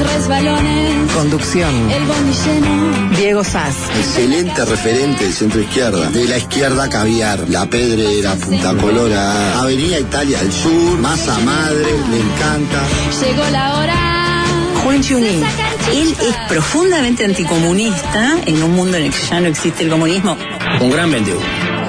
los resbalones. conducción, El lleno. Diego Sass, Excelente referente del centro izquierda. De la izquierda caviar, La Pedrera, Punta Colora, Avenida Italia al sur, Masa Madre, me encanta. Llegó la hora. Juan Chunin. Él es profundamente anticomunista en un mundo en el que ya no existe el comunismo. Un gran vendedor.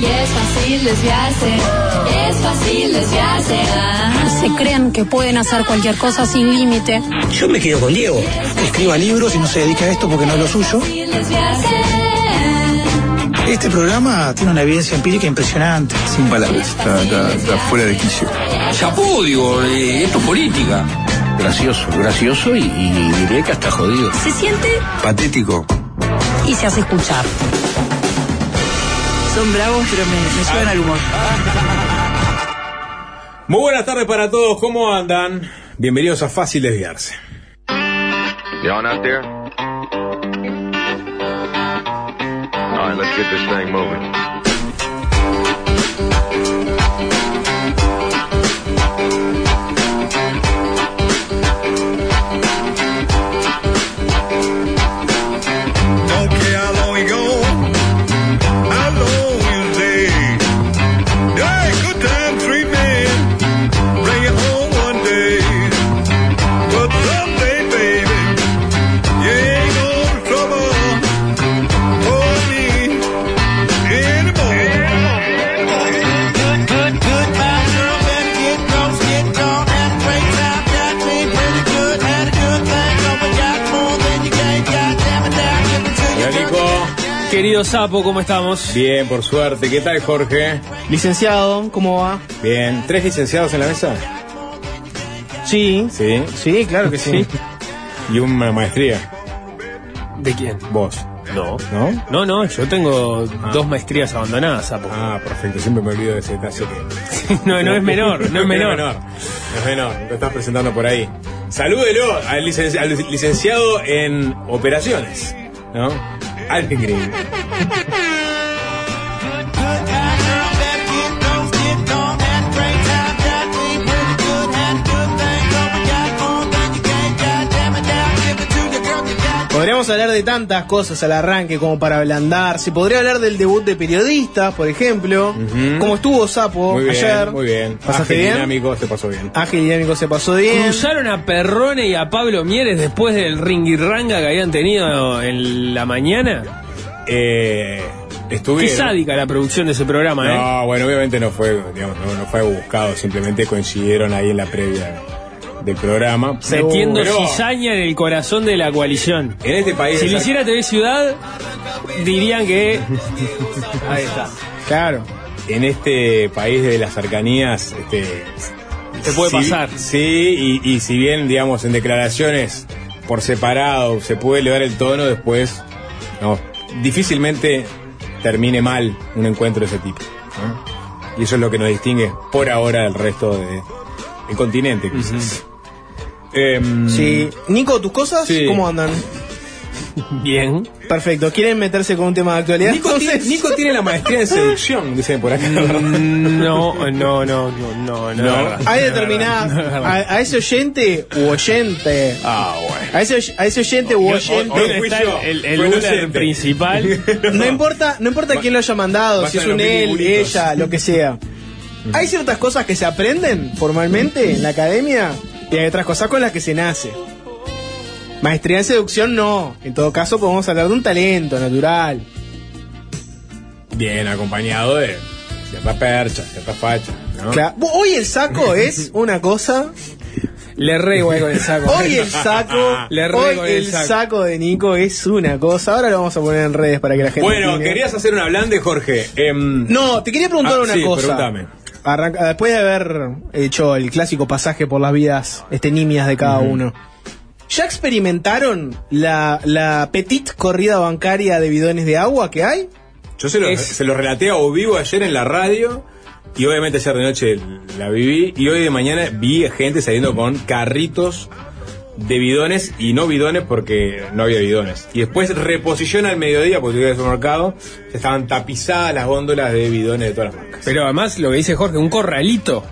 Y es fácil desviarse. Es fácil desviarse. Ah. se crean que pueden hacer cualquier cosa sin límite. Yo me quedo con Diego. escriba libros y no se dedica a esto porque no es lo suyo. Este programa tiene una evidencia empírica impresionante. Sin palabras, está, está- está fuera de quicio. Chapó, digo, eh, esto es política. Gracioso, gracioso y, y diré que hasta jodido. Se siente Patético. Y se hace escuchar. Son bravos, pero me, me suben al humor. Muy buenas tardes para todos, ¿cómo andan? Bienvenidos a Fácil Desviarse. Y'all out there? All right, let's get this thing moving. Querido Sapo, ¿cómo estamos? Bien, por suerte. ¿Qué tal Jorge? Licenciado, ¿cómo va? Bien. ¿Tres licenciados en la mesa? Sí, Sí. sí, claro que sí. Y una maestría. ¿De quién? Vos. No. ¿No? No, no, yo tengo dos maestrías abandonadas, Sapo. Ah, perfecto. Siempre me olvido de ese detalle que... no, no es menor, no es menor. No es menor. Lo estás presentando por ahí. Salúdelo al, licenci- al licenciado en operaciones, ¿no? Alvin Green. Podríamos hablar de tantas cosas al arranque como para ablandar. Se podría hablar del debut de periodistas, por ejemplo. ¿Cómo estuvo Sapo Muy bien, ayer? muy bien. ¿Pasaste Ágil, bien? dinámico, se pasó bien. Ágil y dinámico se pasó bien. Cruzaron a Perrone y a Pablo Mieres después del ringirranga que habían tenido en la mañana. Eh, Qué sádica la producción de ese programa, ¿eh? No, bueno, obviamente no fue, digamos, no, no fue buscado, simplemente coincidieron ahí en la previa del programa. Metiendo Pero cizaña en el corazón de la coalición. en este país. Si lo hiciera TV Ciudad, dirían que. Ahí está. Claro. en este país de las cercanías, este, Te puede si- pasar. Sí, y, y si bien, digamos, en declaraciones por separado se puede elevar el tono, después, no, difícilmente termine mal un encuentro de ese tipo. ¿no? Y eso es lo que nos distingue por ahora del resto de- del continente, quizás. Em, Sí. Nico, ¿tus cosas Sí. cómo andan? Bien. Perfecto. ¿Quieren meterse con un tema de actualidad? Nico, tiene, Entonces- Nico tiene la maestría en seducción, dicen por acá. Mm, No, no, no, no, no, no. Hay No determinadas. A, a ese oyente u oyente. Ah, bueno. A ese, oy- a ese oyente u oyente. ¿Dónde fui está yo, el, el principal? No importa, no importa quién lo haya mandado, si es un él, ella, lo que sea. Hay ciertas cosas que se aprenden formalmente en la academia y hay otras cosas con las que se nace. Maestría en seducción no. En todo caso podemos hablar de un talento natural. Bien acompañado de cierta percha, cierta facha. ¿no? Claro. Hoy el saco es una cosa. Le re igual con el saco. Hoy el saco, Le re hoy el el saco. saco. de Nico es una cosa. Ahora lo vamos a poner en redes para que la gente. Bueno, opine. querías hacer una blande, Jorge. Em, No, te quería preguntar ah, una sí, cosa. pregúntame. Arranca- después de haber hecho el clásico pasaje por las vidas este, nimias de cada uno, ¿ya experimentaron la, la petit corrida bancaria de bidones de agua que hay? Yo se lo, Es- se lo relaté a o vivo ayer en la radio y obviamente ayer de noche la viví y hoy de mañana vi gente saliendo con carritos de bidones y no bidones porque no había bidones. Y después reposición al mediodía porque tuve el supermercado, estaban tapizadas las góndolas de bidones de todas las marcas. Pero además lo que dice Jorge, un corralito.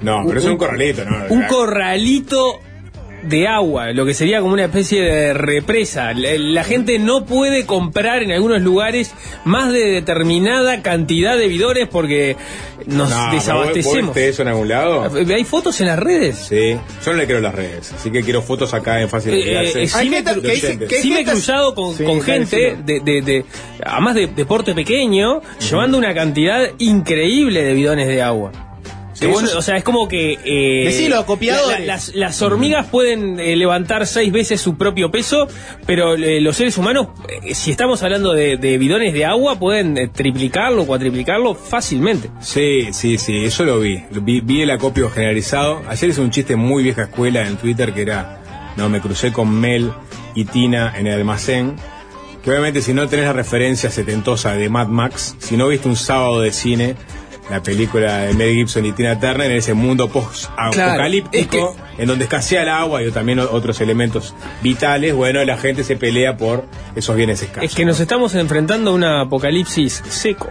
No, pero eso es un corralito, ¿no? Un corralito de agua, lo que sería como una especie de represa. La, la gente no puede comprar en algunos lugares más de determinada cantidad de bidones porque nos No, pero ¿vos- desabastecemos. viste eso en algún lado? ¿Hay fotos en las redes? Sí, yo no le creo las redes, así que quiero fotos acá en fácil Eh, eh, de sí me, cru- sí he cruzado con, Sí, con está gente de, de, de- además de deporte pequeño, llevando una cantidad increíble de bidones de agua. Sí, o sea, es como que... eh, Decilo, copiadores. la- la- las, las hormigas pueden eh, levantar seis veces su propio peso, pero eh, los seres humanos, eh, si estamos hablando de, de bidones de agua, pueden triplicarlo, cuatriplicarlo fácilmente. Sí, sí, sí, eso lo vi. vi. Vi el acopio generalizado. Ayer hice un chiste muy vieja escuela en Twitter que era, no, me crucé con Mel y Tina en el almacén. Que obviamente si no tenés la referencia setentosa de Mad Max, si no viste un sábado de cine, la película de Mel Gibson y Tina Turner en ese mundo post-apocalíptico, en donde escasea el agua y también otros elementos vitales, bueno, la gente se pelea por esos bienes escasos. Es que nos estamos enfrentando a un apocalipsis seco.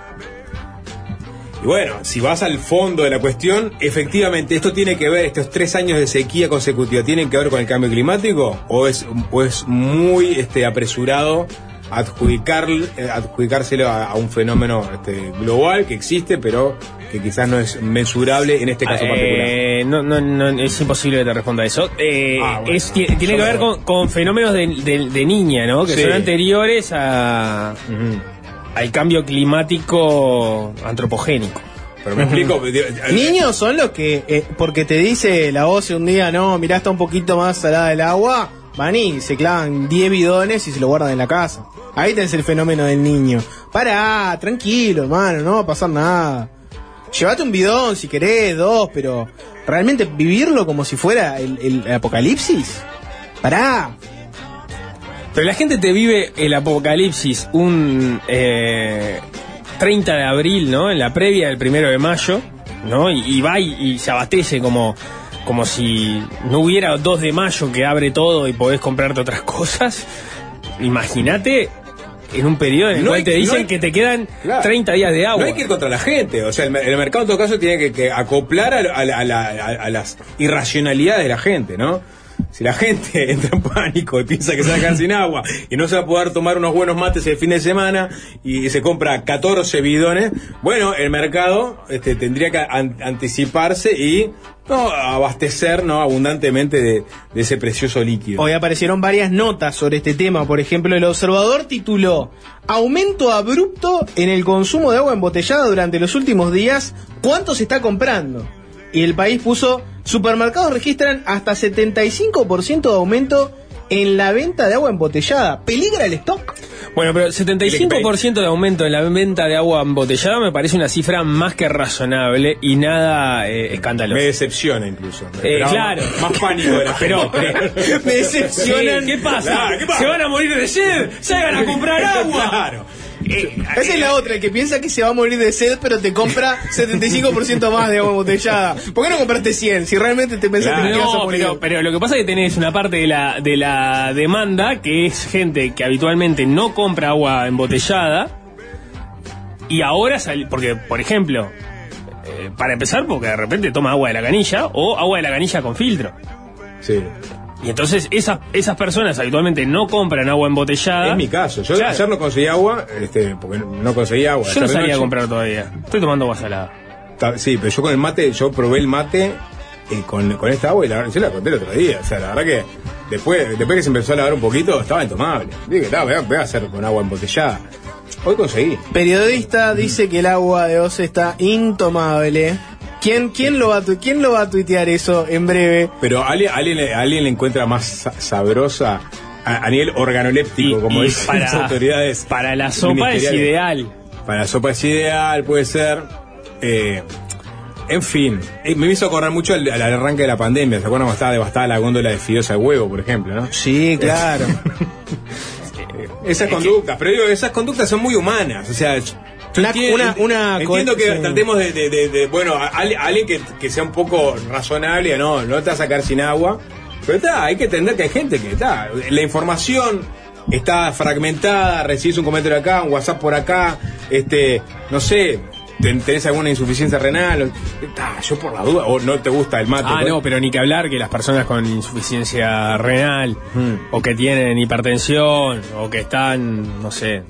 Y bueno, si vas al fondo de la cuestión, efectivamente, esto tiene que ver, estos tres años de sequía consecutiva, ¿tienen que ver con el cambio climático? ¿O es, o es muy este, apresurado adjudicar, eh, adjudicárselo a, a un fenómeno este, global que existe, pero que quizás no es mensurable en este caso particular? Eh, no, no, no, es imposible que te responda eso. Eh, Ah, bueno. es- tiene que ver con, con fenómenos de, de- de niña, ¿no? Que Sí. son anteriores a, al cambio climático antropogénico. Pero me explico. Niños son los que, eh, porque te dice la voz un día, no, mirá, está un poquito más salada el agua, van y se clavan 10 bidones y se lo guardan en la casa. Ahí tenés el fenómeno del niño. Pará, tranquilo, hermano, no va a pasar nada. Llévate un bidón si querés, dos, pero realmente vivirlo como si fuera el, apocalipsis. Pará. Pero la gente te vive el apocalipsis un eh, 30 de abril, ¿no? En la previa del primero de mayo, ¿no? Y, va y se abastece como, como si no hubiera 2 de mayo que abre todo y podés comprarte otras cosas. Imagínate en un periodo en el No cual hay- te no dicen hay- que te quedan Claro. 30 días de agua. No hay que ir contra la gente, o sea, el, el mercado en todo caso tiene que, que acoplar a, a- a las irracionalidades de la gente, ¿no? Si la gente entra en pánico y piensa que se va a quedar sin agua y no se va a poder tomar unos buenos mates el fin de semana y se compra 14 bidones, bueno, el mercado este, tendría que an- anticiparse y no abastecer no abundantemente de, de ese precioso líquido. Hoy aparecieron varias notas sobre este tema. Por ejemplo, el observador tituló Aumento abrupto en el consumo de agua embotellada durante los últimos días. ¿Cuánto se está comprando? Y el país puso Supermercados registran hasta 75% de aumento en la venta de agua embotellada. ¿Peligra el stock? Bueno, pero 75% de aumento en la venta de agua embotellada me parece una cifra más que razonable y nada eh, escandalosa. Me decepciona incluso. Me Eh, claro. Más pánico de la Pero. Me decepcionan. Sí, ¿Qué pasa? Claro, ¿qué pasa? ¿Se van a morir de sed? ¡Salgan a comprar agua! Claro. Esa es la otra, el que piensa que se va a morir de sed, pero te compra 75% más de agua embotellada. ¿Por qué no compraste 100 si realmente te pensaste que te ibas a No, morir? pero, pero lo que pasa es que tenés una parte de la, de la demanda que es gente que habitualmente no compra agua embotellada y ahora sal- porque por ejemplo eh, para empezar porque de repente toma agua de la canilla o agua de la canilla con filtro Sí. Y entonces esas, esas personas habitualmente no compran agua embotellada Es mi caso. Yo Claro. ayer no conseguí agua, este, porque no conseguí agua. yo no Ayer de salía a noche. comprar todavía estoy tomando agua salada Ta- Sí, pero yo con el mate, yo probé el mate eh, con, con esta agua y la verdad, yo la conté el otro día. O sea, la verdad que después, después que se empezó a lavar un poquito, estaba intomable. Dije, no, voy a, voy a hacer con agua embotellada. Hoy conseguí. Periodista dice que el agua de Oce está intomable. ¿Quién, quién, lo va a tu- ¿Quién lo va a tuitear eso en breve? Pero alguien, alguien, le- alguien le encuentra más sa- sabrosa a, a nivel organoléptico, como y dicen para- las autoridades. para la sopa es ideal. Para la sopa es ideal, puede ser. Eh, en fin, eh, me hizo acordar mucho al, al arranque de la pandemia. ¿Se acuerdan cuando estaba devastada la góndola de fideos al huevo, por ejemplo? ¿no? Sí, claro. Esas conductas, pero digo, esas conductas son muy humanas. O sea, Una- entiendo, una- entiendo que sí. tratemos de, de- de- de- bueno, a, a alguien que, que sea un poco razonable, no, no te va a sacar sin agua. Pero está, hay que entender que hay gente que está. La información está fragmentada, recibes un comentario acá, un WhatsApp por acá, este, no sé. ten- ¿Tenés alguna insuficiencia renal? Está, yo por la duda, o no te gusta el mate. Ah, pues. no, pero ni que hablar que las personas con insuficiencia renal, Hmm. o que tienen hipertensión, o que están, no sé,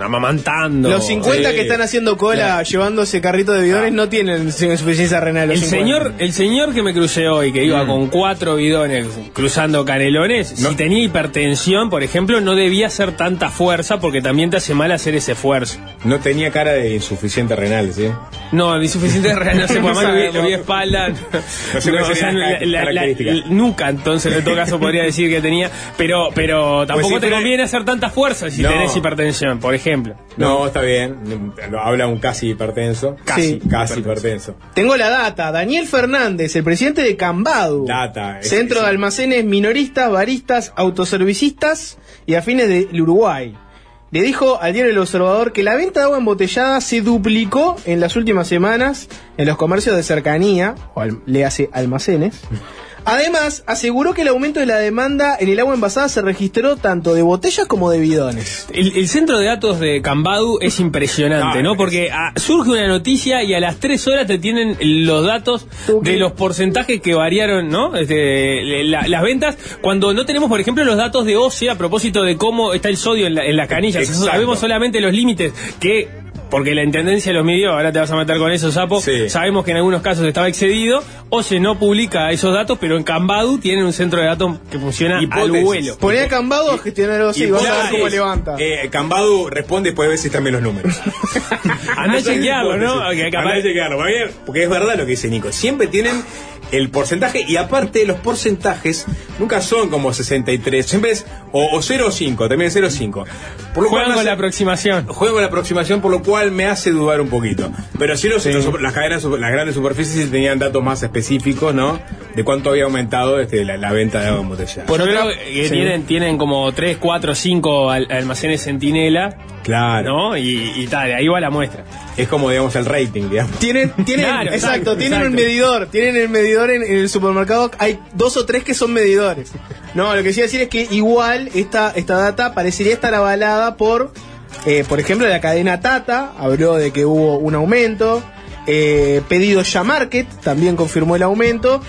amamantando. Los 50 Sí. que están haciendo cola Claro. llevando ese carrito de bidones no tienen insuficiencia renal. El 50. señor, el señor que me crucé hoy, que iba con cuatro bidones cruzando canelones, si tenía hipertensión, por ejemplo, no debía hacer tanta fuerza porque también te hace mal hacer ese esfuerzo. No tenía cara de insuficiente renal, ¿sí? No, insuficiente renal no sé, por más lo vi, de espalda. Nunca, entonces en todo caso podría decir que tenía, pero, pero tampoco Pues sí, te conviene hacer tanta fuerza si No. tenés hipertensión, por ejemplo. No, está bien. Lo Habla un casi hipertenso. Casi. Casi hipertenso. Tengo la data. Daniel Fernández, el presidente de Cambadu. Data. es- Centro de almacenes minoristas, baristas, autoservicistas y afines del Uruguay. Le dijo al diario El Observador que la venta de agua embotellada se duplicó en las últimas semanas en los comercios de cercanía, o al- le hace almacenes. Además, aseguró que el aumento de la demanda en el agua envasada se registró tanto de botellas como de bidones. El, el centro de datos de Cambadu es impresionante, Ah, ¿no? Porque ah, surge una noticia y a las tres horas te tienen los datos de los porcentajes que variaron, ¿no? Este, la- las ventas, cuando no tenemos, por ejemplo, los datos de OCE a propósito de cómo está el sodio en, la- en las canillas. Exacto. Sabemos solamente los límites que... Porque la intendencia los midió, ahora te vas a meter con eso, Sapo. Sí. Sabemos que en algunos casos estaba excedido. OCE no publica esos datos, pero en Cambadu tienen un centro de datos que funciona al Hipótesis. vuelo. Ponía a Cambado a gestionar algo así, Y vamos a ver cómo levanta. Eh, Cambadu responde después de ver si están bien los números. Andá a chequearlo, ¿no? Que capaz- Andá a chequearlo. Porque es verdad lo que dice Nico. Siempre tienen el porcentaje y aparte los porcentajes nunca son como 63. Siempre es o, o 0 o 5, también 0 o 5. Por lo cual Juegan me con la aproximación. Juego con la aproximación, por lo cual me hace dudar un poquito. Pero sí, los, los- las cadenas, las grandes superficies sí tenían datos más específicos, ¿no? De cuánto había aumentado este, la, la venta de agua embotellada. Por creo que Sí. tienen, tienen como 3, 4, 5 al- almacenes centinela, Claro. ¿no? Y, y tal, ahí va la muestra. Es como, digamos, el rating, digamos. Tienen, tienen, Claro, exacto, exacto, tienen un exacto. medidor, tienen el medidor en, el supermercado, hay dos o tres que son medidores. No, lo que quiero decir es que igual esta, esta data parecería estar avalada por, eh, por ejemplo, la cadena Tata, habló de que hubo un aumento, eh, pedido ya Market también confirmó el aumento.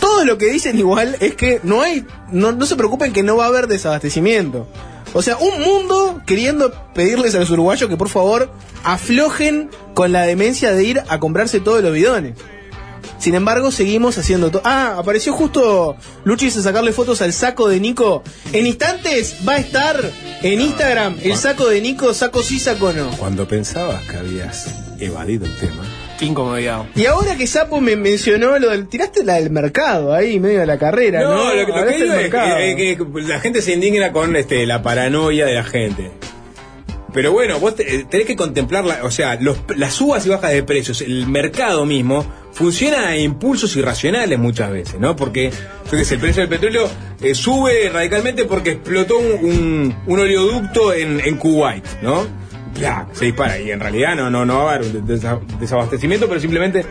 Todo lo que dicen igual es que no hay, no, no se preocupen que no va a haber desabastecimiento. O sea, un mundo queriendo pedirles a los uruguayos que por favor aflojen con la demencia de ir a comprarse todos los bidones. Sin embargo, seguimos haciendo todo. Ah, apareció justo Luchis a sacarle fotos al saco de Nico. En instantes va a estar en Instagram el saco de Nico, saco sí, saco no. Cuando pensabas que habías evadido el tema. Qué incomodidad. Y ahora que Sapo me mencionó lo del. Tiraste la del mercado ahí, medio de la carrera, ¿no? No, lo, que- lo que digo es que, mercado. eh, que la gente se indigna con este, la paranoia de la gente. Pero bueno, vos eh, tenés que contemplar, la- o sea, los- las subas y bajas de precios, el mercado mismo, funciona a impulsos irracionales muchas veces, ¿no? Porque, yo qué sé, el precio del petróleo eh, sube radicalmente porque explotó un, un- oleoducto en, en Kuwait, ¿no? ¡Plac! se dispara y en realidad no, no, no va a haber un desa- desabastecimiento, pero simplemente...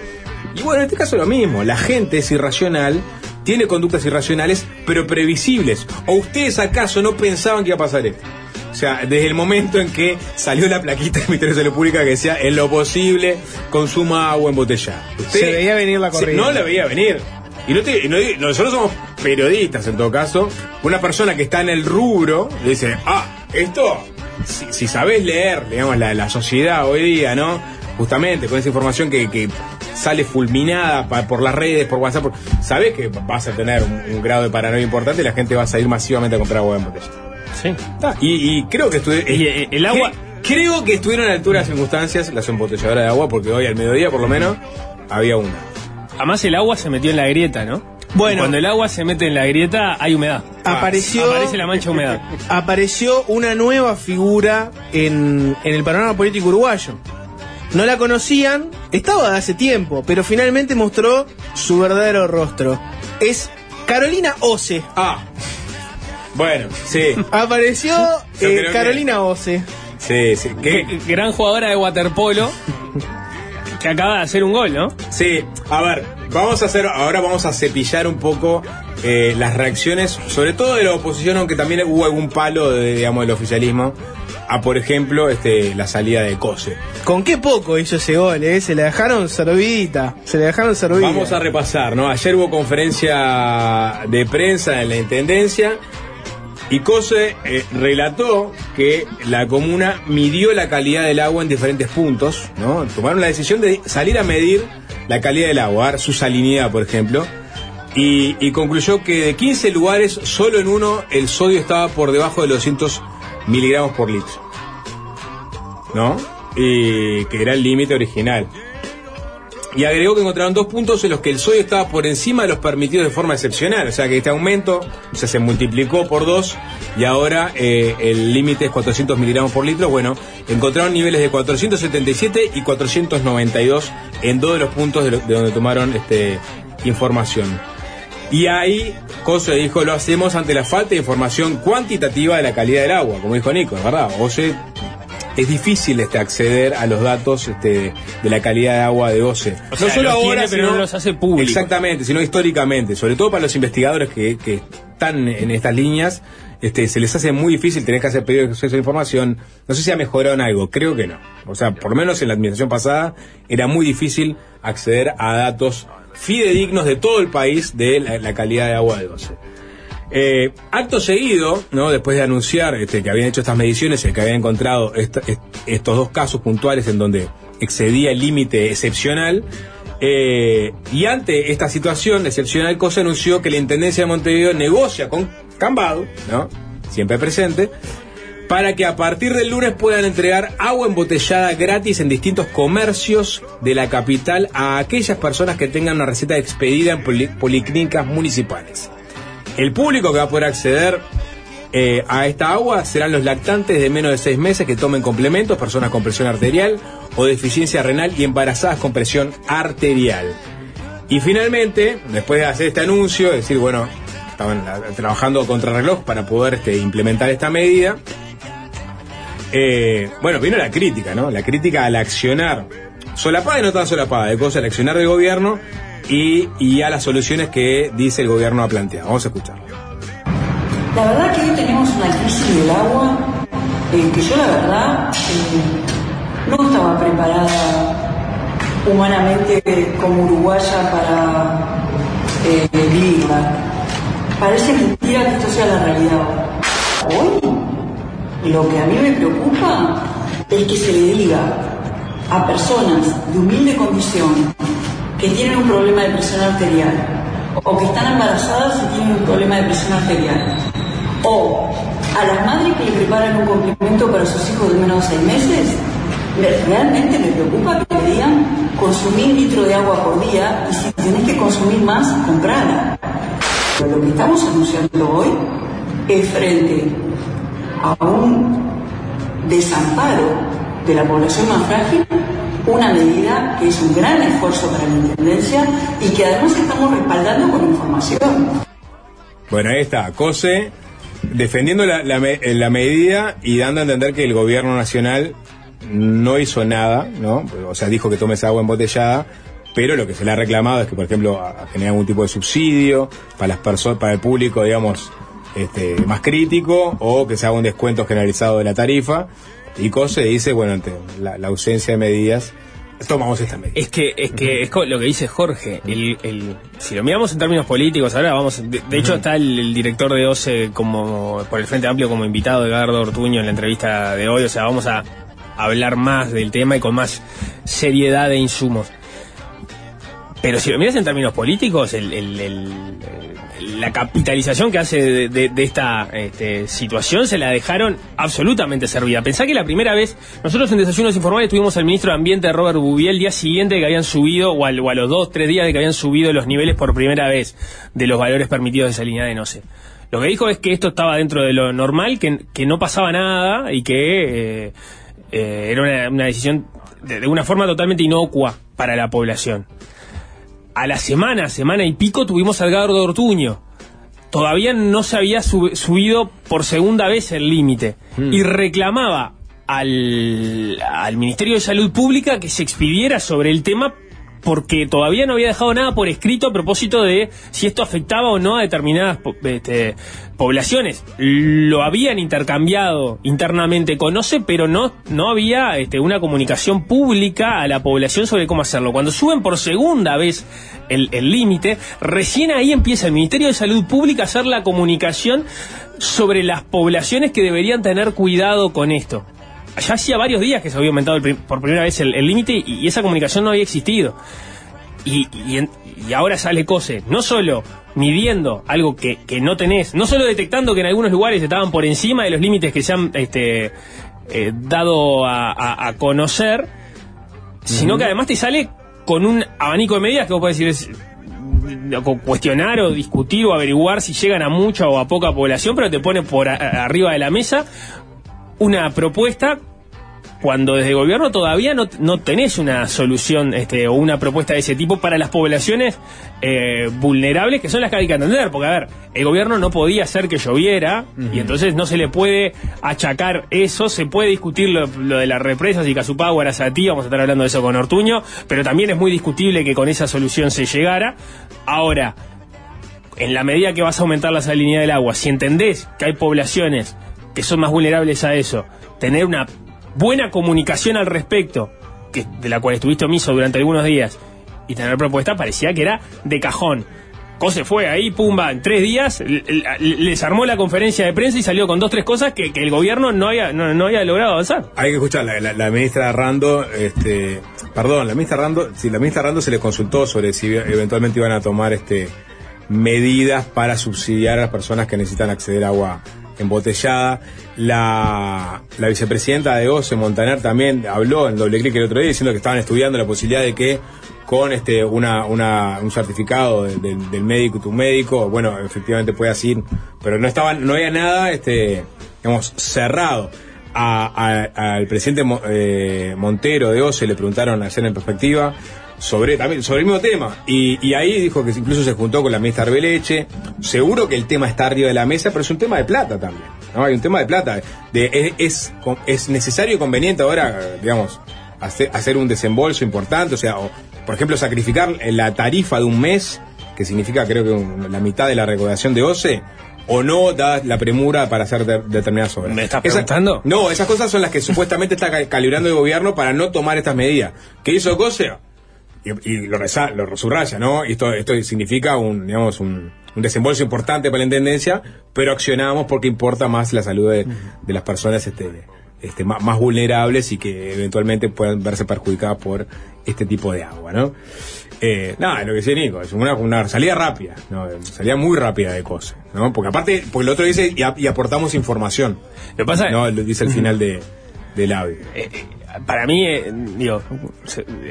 Y bueno, en este caso lo mismo, la gente es irracional, tiene conductas irracionales, pero previsibles. ¿O ustedes acaso no pensaban que iba a pasar esto? O sea, desde el momento en que salió la plaquita del Ministerio de Salud Pública que decía en lo posible consuma agua embotellada. Usted- Se veía venir la corrida. no la veía venir. Y no te- no nosotros somos periodistas en todo caso. Una persona que está en el rubro le dice, ah, esto, si, si sabes leer, digamos, la, la sociedad hoy día, ¿no? Justamente con esa información que, que sale fulminada pa- por las redes, por WhatsApp, por- sabes que vas a tener un, un grado de paranoia importante y la gente va a salir masivamente a comprar agua embotellada. Sí. Ah, Y, y creo que estuve- Y, eh, el agua- cre- creo que estuvieron a la altura de las circunstancias las embotelladoras de agua porque hoy al mediodía por lo menos había una. Además el agua se metió en la grieta, ¿no? Bueno. Y cuando el agua se mete en la grieta hay humedad. Apareció- Aparece la mancha humedad. apareció una nueva figura en, en el panorama político uruguayo. No la conocían, estaba de hace tiempo, pero finalmente mostró su verdadero rostro. Es Carolina Ose. Ah. Bueno, sí. Apareció Yo eh, creo que- Carolina Ose. Sí, sí. ¿Qué? G- Gran jugadora de waterpolo que acaba de hacer un gol, ¿no? Sí, a ver, vamos a hacer, ahora vamos a cepillar un poco eh, las reacciones, sobre todo de la oposición, aunque también hubo algún palo de, digamos, del oficialismo, a por ejemplo, este, la salida de Cose. Con qué poco hizo ese gol, eh? Se la dejaron servidita. Se la dejaron servida. Vamos a repasar, ¿no? Ayer hubo conferencia de prensa en la Intendencia y Cose eh, relató que la comuna midió la calidad del agua en diferentes puntos, ¿no? Tomaron la decisión de salir a medir la calidad del agua, su salinidad, por ejemplo, y, concluyó que de 15 lugares, solo en uno el sodio estaba por debajo de los 200 miligramos por litro, ¿no? Y que era el límite original. Y agregó que encontraron dos puntos en los que el sodio estaba por encima de los permitidos de forma excepcional. O sea que este aumento o se multiplicó por dos y ahora eh, el límite es 400 miligramos por litro. Bueno, encontraron niveles de 477 y 492 en dos de los puntos de, donde tomaron este, información. Y ahí, Cose dijo, lo hacemos ante la falta de información cuantitativa de la calidad del agua, como dijo Nico, verdad. Oye, es difícil este, acceder a los datos este, de la calidad de agua de OCE. O sea, los tiene, pero no los hace públicos. Exactamente, sino históricamente, sobre todo para los investigadores que, que están en estas líneas, este, se les hace muy difícil tener que hacer pedidos de acceso a información. No sé si ha mejorado en algo, creo que no. O sea, por lo menos en la administración pasada era muy difícil acceder a datos fidedignos de todo el país de la, la calidad de agua de OCE. Eh, acto seguido, ¿no? después de anunciar este, que habían hecho estas mediciones y que habían encontrado esta- est- estos dos casos puntuales en donde excedía el límite excepcional, eh, y ante esta situación excepcional, Cosa anunció que la Intendencia de Montevideo negocia con Cambado, ¿no? siempre presente, para que a partir del lunes puedan entregar agua embotellada gratis en distintos comercios de la capital a aquellas personas que tengan una receta expedida en poli- policlínicas municipales. El público que va a poder acceder eh, a esta agua serán los lactantes de menos de seis meses que tomen complementos, personas con presión arterial o deficiencia renal y embarazadas con presión arterial. Y finalmente, después de hacer este anuncio, decir, bueno, estaban trabajando contra reloj para poder este, implementar esta medida, eh, bueno, vino la crítica, ¿no? La crítica al accionar, solapada y no tan solapada, de cosas al accionar del gobierno y, y a las soluciones que dice el gobierno ha planteado. Vamos a escucharlo. La verdad que hoy tenemos una crisis del agua eh, que yo la verdad eh, no estaba preparada humanamente como uruguaya para eh, vivirla. Parece mentira que esto sea la realidad. Hoy lo que a mí me preocupa es que se le diga a personas de humilde condición que tienen un problema de presión arterial o que están embarazadas y tienen un problema de presión arterial o a las madres que le preparan un complemento para sus hijos de menos de seis meses, me- realmente me preocupa que le digan consumir litro de agua por día y si tenés que consumir más, comprala. Pero lo que estamos anunciando hoy es frente a un desamparo de la población más frágil, una medida que es un gran esfuerzo para la Intendencia y que además estamos respaldando con información. Bueno, ahí está, COSE defendiendo eh, la medida y dando a entender que el gobierno nacional no hizo nada, ¿no? O sea, dijo que tomes agua embotellada, pero lo que se le ha reclamado es que, por ejemplo, generar algún tipo de subsidio para las personas, para el público, digamos, este, más crítico, o que se haga un descuento generalizado de la tarifa. Y COSE dice, bueno, ante la, la ausencia de medidas, tomamos esta medida. Es que, es que es lo que dice Jorge. El, el- si lo miramos en términos políticos, ahora vamos. De, de hecho, está el, el director de OCE como por el Frente Amplio como invitado, Edgardo Ortuño, en la entrevista de hoy. O sea, vamos a hablar más del tema y con más seriedad de insumos. Pero si lo miras en términos políticos, el, el- el- la capitalización que hace de, de- esta este, situación se la dejaron absolutamente servida. Pensá que la primera vez, nosotros en Desayunos Informales tuvimos al ministro de Ambiente Robert Bouvier el día siguiente de que habían subido, o, a los dos, tres días de que habían subido los niveles por primera vez de los valores permitidos de salinidad de NOCE. Lo que dijo es que esto estaba dentro de lo normal, que, no pasaba nada y que eh, eh, era una, decisión de, de una forma totalmente inocua para la población. A la semana, semana y pico, tuvimos al Gardo Ortuño. Todavía no se había sub- subido por segunda vez el límite. Y reclamaba al, al Ministerio de Salud Pública que se expidiera sobre el tema porque todavía no había dejado nada por escrito a propósito de si esto afectaba o no a determinadas este, poblaciones. Lo habían intercambiado internamente con OCE, pero no, no había este, una comunicación pública a la población sobre cómo hacerlo. Cuando suben por segunda vez el límite, recién ahí empieza el Ministerio de Salud Pública a hacer la comunicación sobre las poblaciones que deberían tener cuidado con esto. Ya hacía varios días que se había aumentado el por primera vez el límite y, y esa comunicación no había existido. Y, y, en- y ahora sale COSE, no solo midiendo algo que, que no tenés, no solo detectando que en algunos lugares estaban por encima de los límites que se han este, eh, dado a, a- a conocer, sino que además te sale con un abanico de medidas que vos podés decir es, mm, cu- cuestionar o discutir o averiguar si llegan a mucha o a poca población, pero te pone por a- arriba de la mesa una propuesta cuando desde el gobierno todavía no, no tenés una solución este, o una propuesta de ese tipo para las poblaciones eh, vulnerables que son las que hay que atender. Porque, a ver, el gobierno no podía hacer que lloviera y entonces no se le puede achacar eso. Se puede discutir lo, lo de las represas y Casupá, Guarazatí, vamos a estar hablando de eso con Ortuño, pero también es muy discutible que con esa solución se llegara. Ahora, en la medida que vas a aumentar la salinidad del agua, si entendés que hay poblaciones que son más vulnerables a eso, tener una buena comunicación al respecto, que, de la cual estuviste omiso durante algunos días, y tener propuesta parecía que era de cajón. Cose fue ahí, pumba, en tres días, les armó la conferencia de prensa y salió con dos, tres cosas que, el gobierno no había, no, no había logrado avanzar. Hay que escuchar, la ministra Rando, este, perdón, la ministra Rando, si la ministra Rando se le consultó sobre si eventualmente iban a tomar este medidas para subsidiar a las personas que necesitan acceder a agua embotellada. La, la vicepresidenta de OCE, Montaner, también habló en doble clic el otro día diciendo que estaban estudiando la posibilidad de que con este una, una un certificado de- del- médico tu médico, bueno, efectivamente puedas ir, pero no estaban, no había nada, este, digamos, cerrado. Al presidente eh, Montero de OCE le preguntaron ayer en perspectiva sobre también sobre el mismo tema y, y ahí dijo que incluso se juntó con la ministra Arbeleche seguro que el tema está arriba de la mesa pero es un tema de plata también ¿no? hay un tema de plata de, es, es, es necesario y conveniente ahora digamos hacer, hacer un desembolso importante o sea o, por ejemplo sacrificar la tarifa de un mes que significa creo que un- la mitad de la recaudación de OCE o no da la premura para hacer de- determinadas obras. ¿Me estás Esa- preguntando? no, esas cosas son las que supuestamente está ca- calibrando el gobierno para no tomar estas medidas. ¿Qué hizo COSE? Y, y lo, reza- lo subraya, ¿no? Y esto, esto significa un, digamos, un, un desembolso importante para la intendencia, pero accionamos porque importa más la salud de, de las personas este, este, más, más vulnerables y que eventualmente puedan verse perjudicadas por este tipo de agua, ¿no? Eh, nada, lo que decía Nico, es una, una salida rápida, ¿no? salida muy rápida de COSE, ¿no? Porque aparte, porque el otro dice, y, a- y aportamos información. Lo pasa No, lo dice al final de, del audio. Para mí, eh, digo,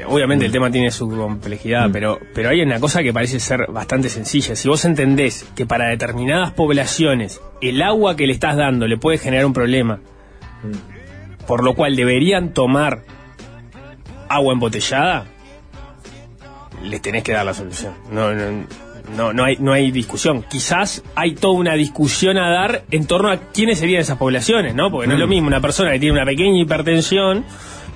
obviamente el tema tiene su complejidad, pero, pero hay una cosa que parece ser bastante sencilla. Si vos entendés que para determinadas poblaciones el agua que le estás dando le puede generar un problema, por lo cual deberían tomar agua embotellada, les tenés que dar la solución. No, no, no, no hay, no hay discusión. Quizás hay toda una discusión a dar en torno a quiénes serían esas poblaciones, ¿no? Porque no es lo mismo una persona que tiene una pequeña hipertensión,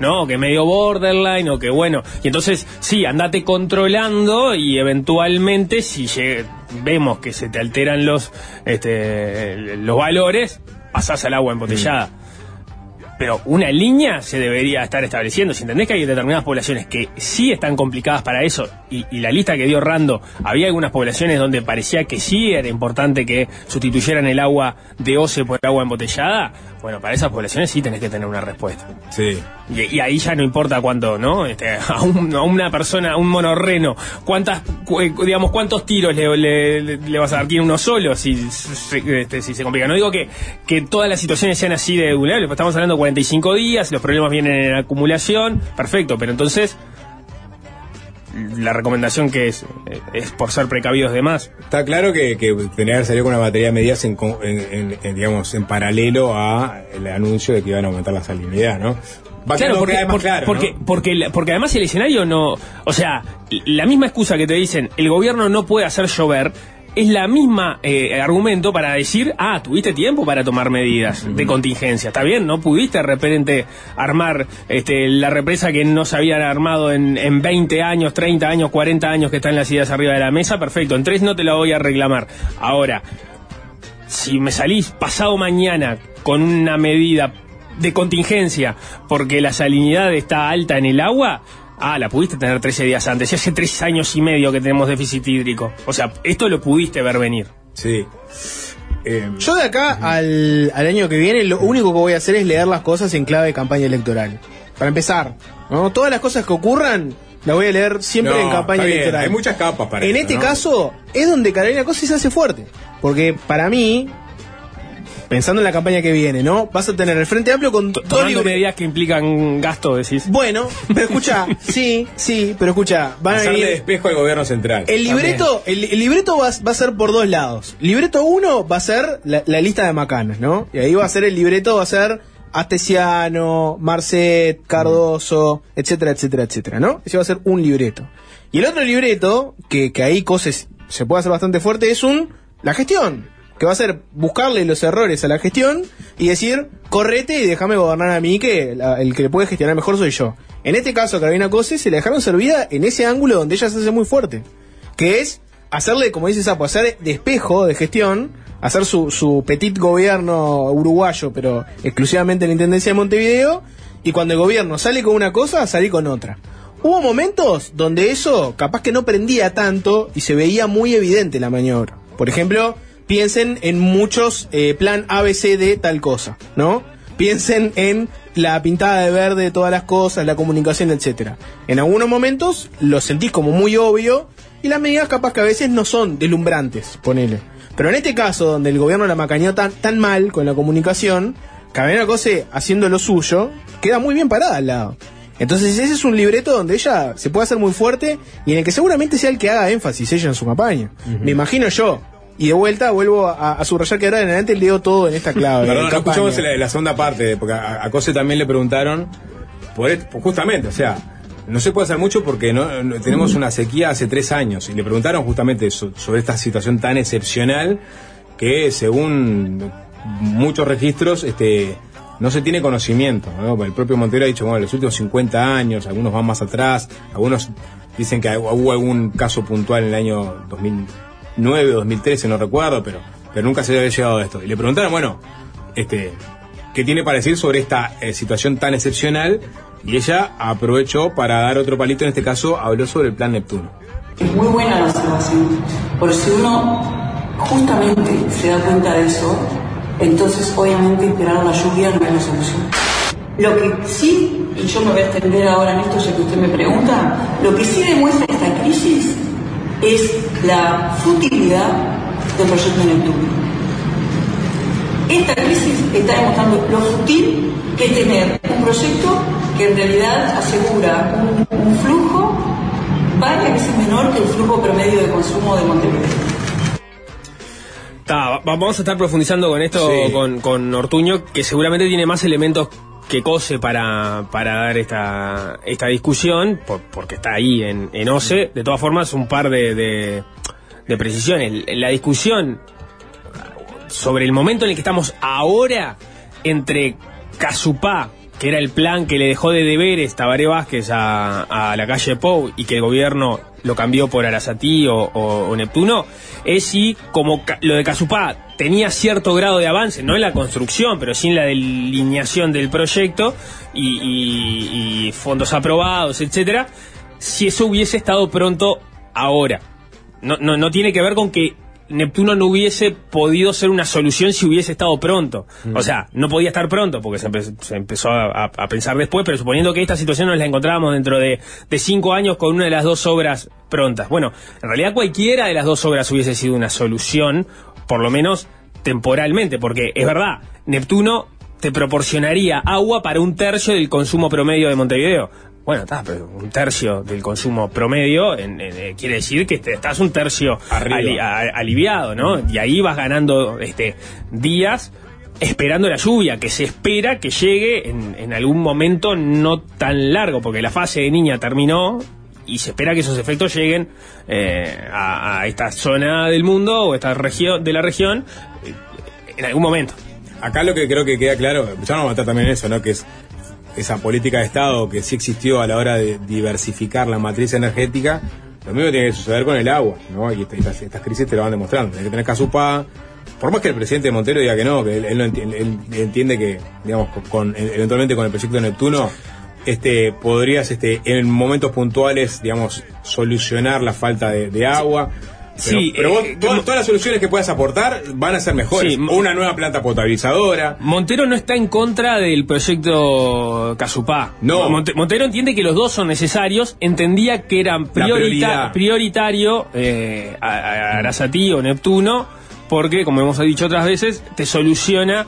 ¿no? O que medio borderline, o que bueno. Y entonces, sí, andate controlando y eventualmente, si vemos que se te alteran los, este, los valores, pasás al agua embotellada. Pero una línea se debería estar estableciendo. Si entendés que hay determinadas poblaciones que sí están complicadas para eso, y, y la lista que dio Rando, había algunas poblaciones donde parecía que sí era importante que sustituyeran el agua de OCE por agua embotellada, Bueno, para esas poblaciones sí tenés que tener una respuesta. Sí. Y, y ahí ya no importa cuánto, ¿no? Este, a, un- a una persona, a un monorreno, cuántas, cu- eh, digamos, cuántos tiros le, le- le- le vas a dar. Tiene uno solo si, se- este, si se complica. No digo que, que todas las situaciones sean así de vulnerables, estamos hablando de 45 días, los problemas vienen en acumulación, perfecto, pero entonces la recomendación que es, es por ser precavidos de más. Está claro que, que haber salido con una batería de medidas en, co- en- en- en, digamos, en paralelo a el anuncio de que iban a aumentar la salinidad, ¿no? Va Claro, porque, porque, claro, porque, ¿no? porque, porque además el escenario no. O sea, la misma excusa que te dicen, el gobierno no puede hacer llover, es la misma eh, argumento para decir, ah, tuviste tiempo para tomar medidas de contingencia. Está bien, no pudiste de repente armar este, la represa que no se habían armado en, en 20 años, 30 años, 40 años que están las ideas arriba de la mesa. Perfecto, en tres no te la voy a reclamar. Ahora, si me salís pasado mañana con una medida de contingencia porque la salinidad está alta en el agua, ah, la pudiste tener 13 días antes. Y hace tres años y medio que tenemos déficit hídrico. O sea, esto lo pudiste ver venir. Sí. Eh, Yo de acá al, al año que viene lo único que voy a hacer es leer las cosas en clave de campaña electoral. Para empezar, ¿no? todas las cosas que ocurran las voy a leer siempre No, en campaña bien, electoral. hay muchas capas para En eso, este ¿no? caso es donde Carolina Cosi se hace fuerte. Porque para mí, pensando en la campaña que viene, ¿no? Vas a tener el Frente Amplio con libre- medidas que implican gasto, decís. Bueno, pero escucha, sí, sí, pero escucha, van a hacerle venir despejo al gobierno central. el libreto, el, el libreto va, va a ser por dos lados. Libreto uno va a ser la, la lista de macanas, ¿no? Y ahí va a ser el libreto, va a ser Astesiano, Marcet, Cardoso, etcétera, etcétera, etcétera, ¿no? Ese va a ser un libreto. Y el otro libreto, que, que ahí cosas se puede hacer bastante fuerte, es un la gestión. Que va a ser buscarle los errores a la gestión y decir, correte y déjame gobernar a mí, que la- el que le puede gestionar mejor soy yo. En este caso, a Carolina Cose se le dejaron servida en ese ángulo donde ella se hace muy fuerte que es hacerle, como dice Sapo, hacer de de gestión, hacer su, su petit gobierno uruguayo, pero exclusivamente en la Intendencia de Montevideo, y cuando el gobierno sale con una cosa, salir con otra. Hubo momentos donde eso capaz que no prendía tanto y se veía muy evidente la maniobra. Por ejemplo, piensen en muchos eh, plan ABC de tal cosa, ¿no? Piensen en la pintada de verde de todas las cosas, la comunicación, etcétera. En algunos momentos lo sentís como muy obvio y las medidas capaz que a veces no son deslumbrantes, ponele. Pero en este caso, donde el gobierno la macaneó tan, tan mal con la comunicación, Carolina Cose haciendo lo suyo, queda muy bien parada al lado. Entonces ese es un libreto donde ella se puede hacer muy fuerte y en el que seguramente sea el que haga énfasis ella en su campaña. Me imagino yo. Y de vuelta vuelvo a, a subrayar que ahora en adelante leo todo en esta clave. Perdón, no escuchamos la, la segunda parte, porque a, a Cose también le preguntaron, por, et- por justamente, o sea, no se puede hacer mucho porque no, no- tenemos una sequía hace tres años, y le preguntaron justamente so- sobre esta situación tan excepcional que según muchos registros, este no se tiene conocimiento. ¿no? El propio Montero ha dicho, bueno, los últimos 50 años, algunos van más atrás, algunos dicen que hubo algún caso puntual en el año 2009, 2013, no recuerdo, pero, pero nunca se había llegado a esto. Y le preguntaron, bueno, este, ¿qué tiene para decir sobre esta eh, situación tan excepcional? Y ella aprovechó para dar otro palito, en este caso habló sobre el plan Neptuno. Es muy buena la observación, porque si uno justamente se da cuenta de eso, entonces obviamente esperar la lluvia no es la solución. Lo que sí, y yo me voy a extender ahora en esto ya que usted me pregunta, lo que sí demuestra esta crisis es la futilidad del proyecto Neptuno. Esta crisis está demostrando lo fútil que es tener un proyecto que en realidad asegura un, un flujo varias veces menor que el flujo promedio de consumo de Montevideo. Ta, vamos a estar profundizando con esto Sí. con, con Ortuño, que seguramente tiene más elementos que cose para, para dar esta, esta discusión, por- porque está ahí en, en OCE. De todas formas, un par de, de, de precisiones. La discusión sobre el momento en el que estamos ahora entre Casupá, que era el plan que le dejó de deberes Tabaré Vázquez a, a la calle Pou y que el gobierno lo cambió por Arasatí o, o- o Neptuno, es si como lo de Casupá tenía cierto grado de avance, no en la construcción, pero sí en la delineación del proyecto y, y- y fondos aprobados, etcétera, si eso hubiese estado pronto ahora. No, no, no tiene que ver con que Neptuno no hubiese podido ser una solución si hubiese estado pronto. O sea, no podía estar pronto porque se, empe- se empezó a, a- a pensar después, pero suponiendo que esta situación nos la encontrábamos dentro de, de cinco años con una de las dos obras prontas. Bueno, en realidad cualquiera de las dos obras hubiese sido una solución, por lo menos temporalmente, porque es verdad, Neptuno te proporcionaría agua para un tercio del consumo promedio de Montevideo. Bueno, está, pero un tercio del consumo promedio en- en- eh, quiere decir que te- estás un tercio ali- a- aliviado, ¿no? Y ahí vas ganando este, días esperando la lluvia, que se espera que llegue en, en algún momento no tan largo, porque la fase de niña terminó y se espera que esos efectos lleguen eh, a, a esta zona del mundo o esta región de la región eh, en algún momento. Acá lo que creo que queda claro, ya vamos a matar también eso, ¿no? Que es esa política de Estado que sí existió a la hora de diversificar la matriz energética, lo mismo tiene que suceder con el agua, ¿no? Y estas, estas crisis te lo van demostrando. Tienes que tener Casupá, por más que el presidente Montero diga que no, que él, no entiende que, digamos, con, eventualmente con el proyecto de Neptuno, este, podrías, este, en momentos puntuales, digamos, solucionar la falta de agua. Pero, Sí, pero eh, vos, eh, todas, las soluciones que puedas aportar van a ser mejores. Sí, Una nueva planta potabilizadora. Montero no está en contra del proyecto Casupá. No. Monte- Montero entiende que los dos son necesarios, entendía que eran priorita- prioritario eh, a, a Arasatí o Neptuno, porque, como hemos dicho otras veces, te soluciona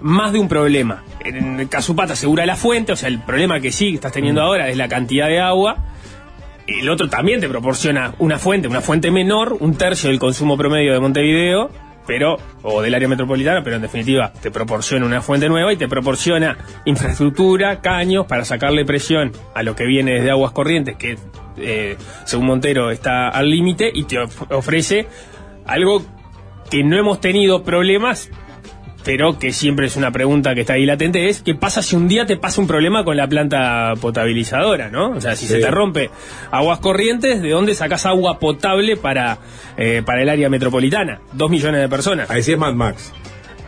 más de un problema. En Casupá te asegura la fuente, o sea, el problema que sí que estás teniendo ahora es la cantidad de agua. El otro también te proporciona una fuente, una fuente menor, un tercio del consumo promedio de Montevideo, pero, o del área metropolitana, pero en definitiva te proporciona una fuente nueva y te proporciona infraestructura, caños para sacarle presión a lo que viene desde aguas corrientes, que eh, según Montero está al límite, y te of- ofrece algo que no hemos tenido problemas, pero que siempre es una pregunta que está ahí latente, es ¿qué pasa si un día te pasa un problema con la planta potabilizadora, no? O sea, si Sí. se te rompe aguas corrientes, ¿de dónde sacas agua potable para, eh, para el área metropolitana? Dos millones de personas. Ahí sí es Mad Max.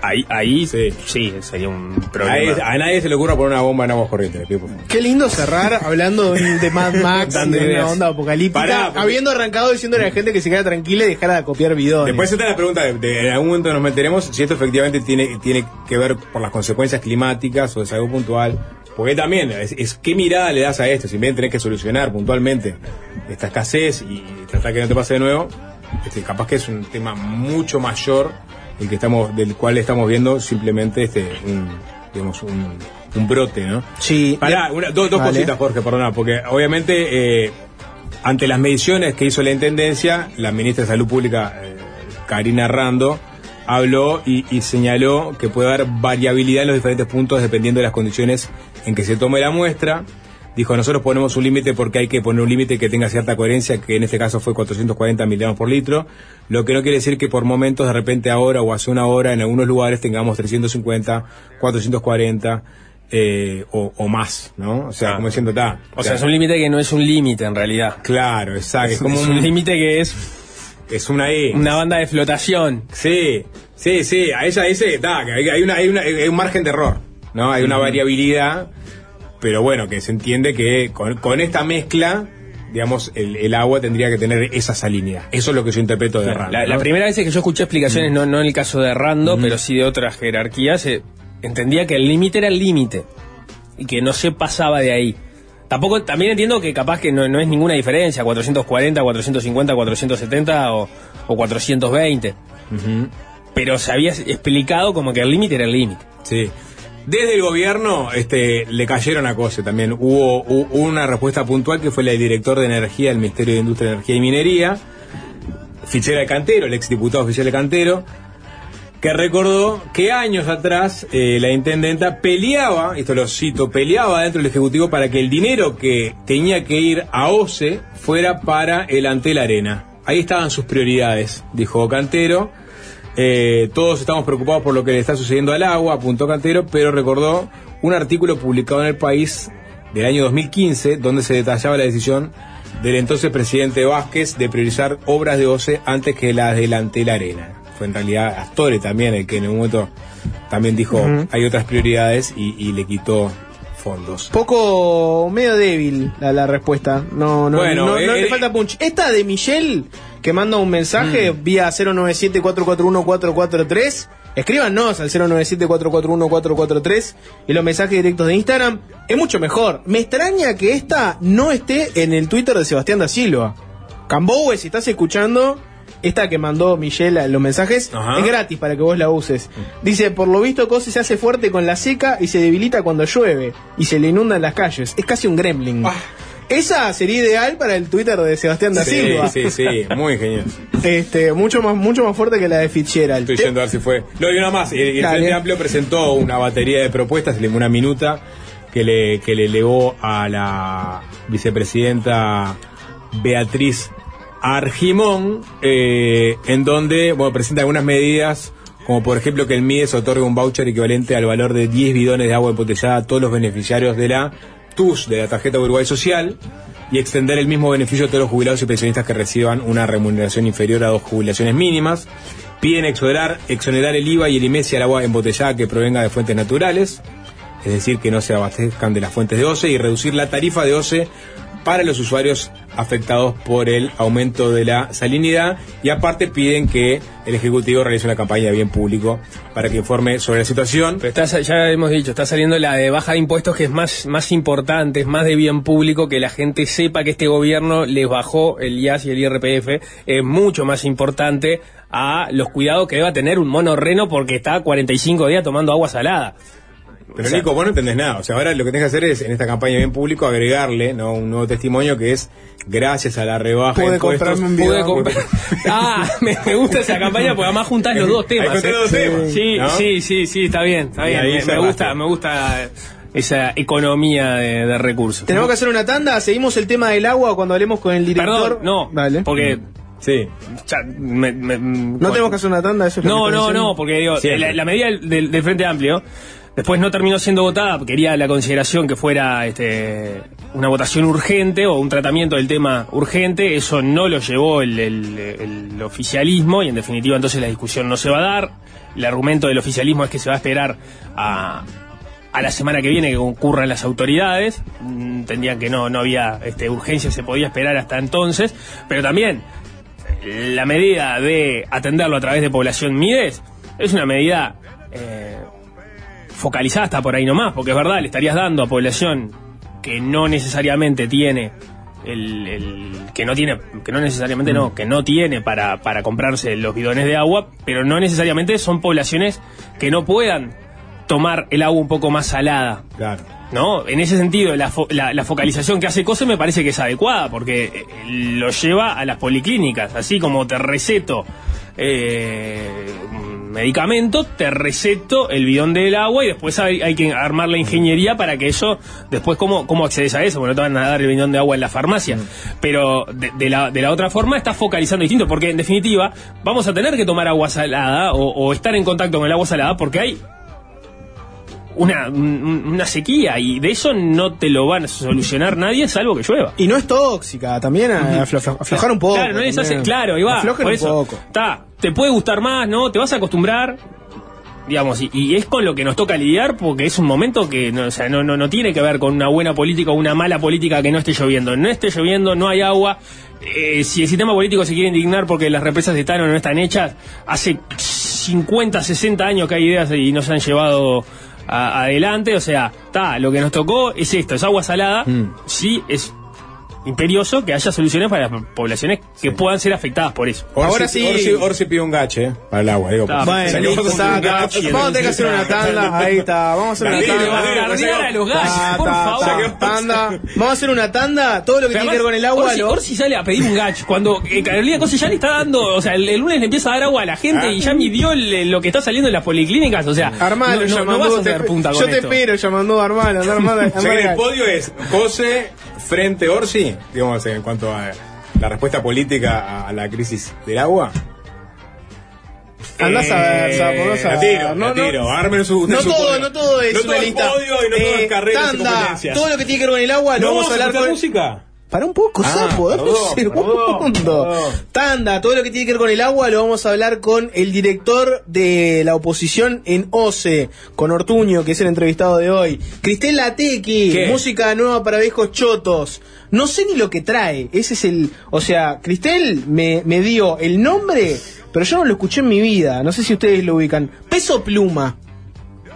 Ahí, ahí Sí. sí, sería un Ahí- problema. a nadie se le ocurra poner una bomba en aguas corrientes. favor. Qué lindo cerrar hablando de, Mad Max, Dando de una onda apocalíptica, Pará, porque- habiendo arrancado diciéndole a la gente que se queda tranquila y dejara de copiar bidones. Después está la pregunta de, de- en algún momento nos meteremos si esto efectivamente tiene, tiene que ver por las consecuencias climáticas o es algo puntual. Porque también, es, es qué mirada le das a esto, si bien tenés que solucionar puntualmente esta escasez y tratar que no te pase de nuevo, este, capaz que es un tema mucho mayor el que estamos, del cual estamos viendo simplemente este un, digamos, un, un brote, ¿no? Sí. Pará, una- dos, dos Vale. cositas, Jorge, perdona, porque obviamente eh, ante las mediciones que hizo la Intendencia, la ministra de Salud Pública, eh, Karina Rando, habló y, y señaló que puede haber variabilidad en los diferentes puntos dependiendo de las condiciones en que se tome la muestra. Dijo, nosotros ponemos un límite porque hay que poner un límite que tenga cierta coherencia, que en este caso fue 440 miligramos por litro, lo que no quiere decir que por momentos, de repente ahora o hace una hora, en algunos lugares tengamos 350, 440 eh, o, o más, ¿no? O sea, Ah. como diciendo, está. o sea, es un límite que no es un límite en realidad. Claro, exacto. Es, como un límite que es Es una E. una banda de flotación. Sí, sí, sí. A ella dice, hay, hay una, hay, una- hay un margen de error, ¿no? Hay una variabilidad, pero bueno, que se entiende que con, con esta mezcla, digamos, el, el agua tendría que tener esa salinidad. Eso es lo que yo interpreto de Rando, La, la primera vez que yo escuché explicaciones, no, no en el caso de Rando, pero sí de otras jerarquías, eh, entendía que el límite era el límite y que no se pasaba de ahí. Tampoco, también entiendo que capaz que no, no es ninguna diferencia, 440, 450, 470 o, o 420. Pero se había explicado como que el límite era el límite. Sí. Desde el gobierno este, le cayeron a cosas también. Hubo, hu- hubo una respuesta puntual que fue la del director de Energía del Ministerio de Industria, Energía y Minería, Fichera de Cantero, el exdiputado Fichera de Cantero, que recordó que años atrás eh, la intendenta peleaba, esto lo cito, peleaba dentro del Ejecutivo para que el dinero que tenía que ir a OCE fuera para el Antel Arena. Ahí estaban sus prioridades, dijo Cantero. Eh, todos estamos preocupados por lo que le está sucediendo al agua, apuntó Cantero, pero recordó un artículo publicado en el país del año 2015 donde se detallaba la decisión del entonces presidente Vázquez de priorizar obras de OCE antes que las del Antel Arena. Fue en realidad Astore también el que en un momento también dijo hay otras prioridades y, y le quitó fondos. Poco medio débil la, la respuesta. No, no, Bueno, no, no eh, le eh, falta punch. Esta de Michelle que manda un mensaje vía 097-441-443. Escríbanos al 097-441-443 y los mensajes directos de Instagram. Es mucho mejor. Me extraña que esta no esté en el Twitter de Sebastián da Silva. Cambowe, si estás escuchando, esta que mandó Michelle los mensajes Ajá. es gratis para que vos la uses. Dice, por lo visto Cose se hace fuerte con la seca y se debilita cuando llueve y se le inundan las calles. Es casi un gremlin. Esa sería ideal para el Twitter de Sebastián da Sí, Silva. sí, sí, muy ingenioso. Este, mucho más, mucho más fuerte que la de Fitzgerald. Estoy yendo a ver si fue. No, y una más. El, el. Frente Amplio presentó una batería de propuestas, una minuta, que le, que le elevó a la vicepresidenta Beatriz Argimón, eh, en donde bueno, presenta algunas medidas, como por ejemplo que el MIDES otorgue un voucher equivalente al valor de 10 bidones de agua embotellada a todos los beneficiarios de la TUS, de la tarjeta Uruguay Social, y extender el mismo beneficio a todos los jubilados y pensionistas que reciban una remuneración inferior a dos jubilaciones mínimas. Piden exonerar, exonerar el IVA y el IMESI al agua embotellada que provenga de fuentes naturales, es decir, que no se abastezcan de las fuentes de OCE, y reducir la tarifa de OCE para los usuarios afectados por el aumento de la salinidad y aparte piden que el Ejecutivo realice una campaña de bien público para que informe sobre la situación. Pero está, ya hemos dicho, está saliendo la de baja de impuestos que es más, más importante, es más de bien público que la gente sepa que este gobierno les bajó el IAS y el IRPF, es mucho más importante a los cuidados que deba tener un mono reno porque está 45 días tomando agua salada. Pero O sea- Nico, vos no entendés nada. O sea, ahora lo que tenés que hacer es, en esta campaña bien público, agregarle ¿no? un nuevo testimonio que es gracias a la rebaja Pude de impuestos. un Pude comprar. Ah, me, me gusta esa campaña porque además juntás los dos temas. ¿eh? los dos temas, Sí, ¿no? sí, sí, sí, está bien, está Y bien. Me, gusta, me gusta esa economía de, de recursos. Tenemos que hacer una tanda, seguimos el tema del agua cuando hablemos con el director. Perdón, no, Dale. porque Sí. ya, me- me- No tenemos que hacer una tanda, eso es lo No, que no, no, porque digo, la, la medida del, del Frente Amplio después no terminó siendo votada, quería la consideración que fuera este, una votación urgente o un tratamiento del tema urgente, eso no lo llevó el, oficialismo y en definitiva entonces la discusión no se va a dar. El argumento del oficialismo es que se va a esperar a, la semana que viene que concurran las autoridades. Mm, Entendían que no, no había este, urgencia, se podía esperar hasta entonces, pero también la medida de atenderlo a través de población Mides es una medida eh, focalizada hasta por ahí nomás, porque es verdad, le estarías dando a población que no necesariamente tiene el, el- que no tiene que no necesariamente no que no tiene para, para comprarse los bidones de agua pero no necesariamente son poblaciones que no puedan tomar el agua un poco más salada Claro. ¿No? En ese sentido, la, fo- la- la focalización que hace COSE me parece que es adecuada, porque eh, lo lleva a las policlínicas, así como te receto eh, medicamento, te receto el bidón del agua y después hay, hay que armar la ingeniería para que eso, después cómo, cómo accedes a eso, porque no te van a dar el bidón de agua en la farmacia, pero de, de la, de la otra forma estás focalizando distinto, porque en definitiva vamos a tener que tomar agua salada o, o estar en contacto con el agua salada porque hay una, un- una sequía y de eso no te lo van a solucionar nadie salvo que llueva. Y no es tóxica, también a- aflo- aflo- aflojar un poco. Claro, no les hace- claro, ahí va. Aflojen por un poco. Está, te puede gustar más, ¿no? Te vas a acostumbrar. Digamos, y, y es con lo que nos toca lidiar porque es un momento que no, o sea, no, no, no tiene que ver con una buena política o una mala política que no esté lloviendo. No esté lloviendo, no hay agua. Eh, si el sistema político se quiere indignar porque las represas están o no están hechas, hace 50, 60 años que hay ideas y no se han llevado a- adelante. O sea, está, lo que nos tocó es esto, es agua salada. Sí, es imperioso que haya soluciones para las poblaciones que puedan ser afectadas por eso. Orsi, Ahora sí. Orsi, Orsi pide un gache eh, para el agua. Digo, Está, Bueno, un gache. Vamos a tener que hacer una tanda. Ahí está, vamos a hacer una tanda. a los Ta, por favor. ta, tanda. Vamos a hacer una tanda. Todo lo que tiene que ver con el agua. Orsi, sale a pedir un gacho. Cuando eh, Carolina Cose ya le está dando, o sea, el, lunes le empieza a dar agua a la gente Ah. y ya midió lo que está saliendo en las policlínicas. O sea, Armalo, no, vas a punta con yo te espero, llamando Armalo. anda, Armalo, O sea que el podio es José frente Orsi, digamos, en cuanto a la respuesta política a la crisis del agua. Andás a ver, Eh, Sapo, andás a tiro, la tiro. Armen su- no su todo, podio. no todo es No una todo es lista. podio y no todo es carreras y tanda, todo lo que tiene que ver con el agua lo ¿No vamos a hablar con... música? Para un poco, Ah, sapo, dame un perdón, segundo. perdón. Tanda, todo lo que tiene que ver con el agua lo vamos a hablar con el director de la oposición en OCE, con Ortuño, que es el entrevistado de hoy. Cristel Latequi, ¿Qué? música nueva para viejos chotos. No sé ni lo que trae, ese es el... O sea, Cristel me, me dio el nombre, pero yo no lo escuché en mi vida, no sé si ustedes lo ubican. Peso Pluma.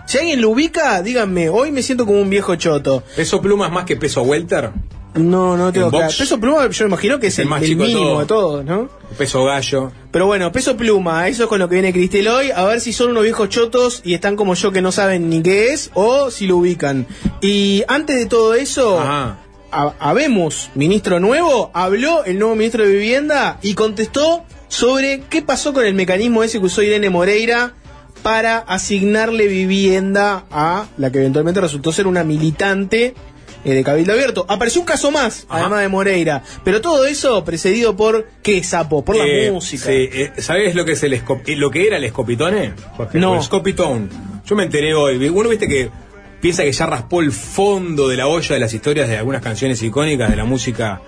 Si alguien lo ubica, díganme, hoy me siento como un viejo choto. ¿Peso pluma es más que peso welter? No, no tengo ¿En claro. Peso Pluma yo me imagino que es El el, más el chico de mínimo todo. de todos, ¿no? Peso gallo. Pero bueno, Peso Pluma, eso es con lo que viene Cristel hoy. A ver si son unos viejos chotos y están como yo que no saben ni qué es o si lo ubican. Y antes de todo eso, Ajá. habemos ministro nuevo, habló el nuevo ministro de Vivienda y contestó sobre qué pasó con el mecanismo ese que usó Irene Moreira para asignarle vivienda a la que eventualmente resultó ser una militante eh, de Cabildo Abierto. Apareció un caso más, Ajá. además de Moreira. Pero todo eso precedido por, ¿qué sapo? Por Eh, la música. Sí, eh, ¿sabes lo que es el eh, lo que era el escopitone? Jorge? No. El scopitone. Yo me enteré hoy. Uno viste que piensa que ya raspó el fondo de la olla de las historias de algunas canciones icónicas de la música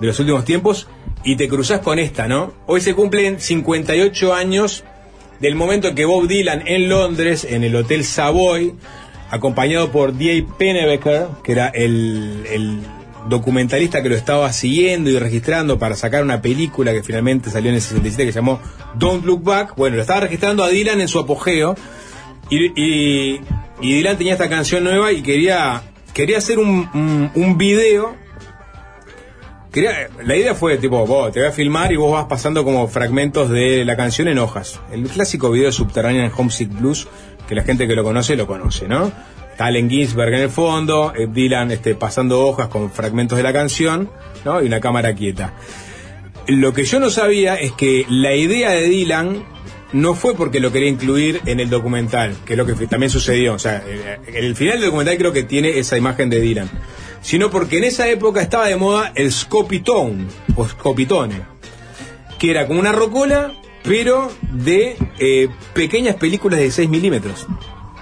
de los últimos tiempos y te cruzás con esta, ¿no? Hoy se cumplen 58 años del momento en que Bob Dylan en Londres, en el Hotel Savoy, acompañado por D.A. Pennebaker, que era el, documentalista que lo estaba siguiendo y registrando para sacar una película que finalmente salió en el 67 que se llamó Don't Look Back. Bueno, lo estaba registrando a Dylan en su apogeo y, Dylan tenía esta canción nueva y quería, quería hacer un, video. Quería- la idea fue tipo, vos te voy a filmar y vos vas pasando como fragmentos de la canción en hojas. El clásico video de Subterranean Homesick Blues, que la gente que lo conoce lo conoce, ¿no? Está Allen Ginsberg en el fondo, Dylan este, pasando hojas con fragmentos de la canción, ¿no? Y una cámara quieta. Lo que yo no sabía es que la idea de Dylan no fue porque lo quería incluir en el documental, que es lo que también sucedió. O sea, eh, el final del documental creo que tiene esa imagen de Dylan. Sino porque en esa época estaba de moda el scopitone, o scopitone, que era como una rocola, pero de eh, pequeñas películas de 6 milímetros.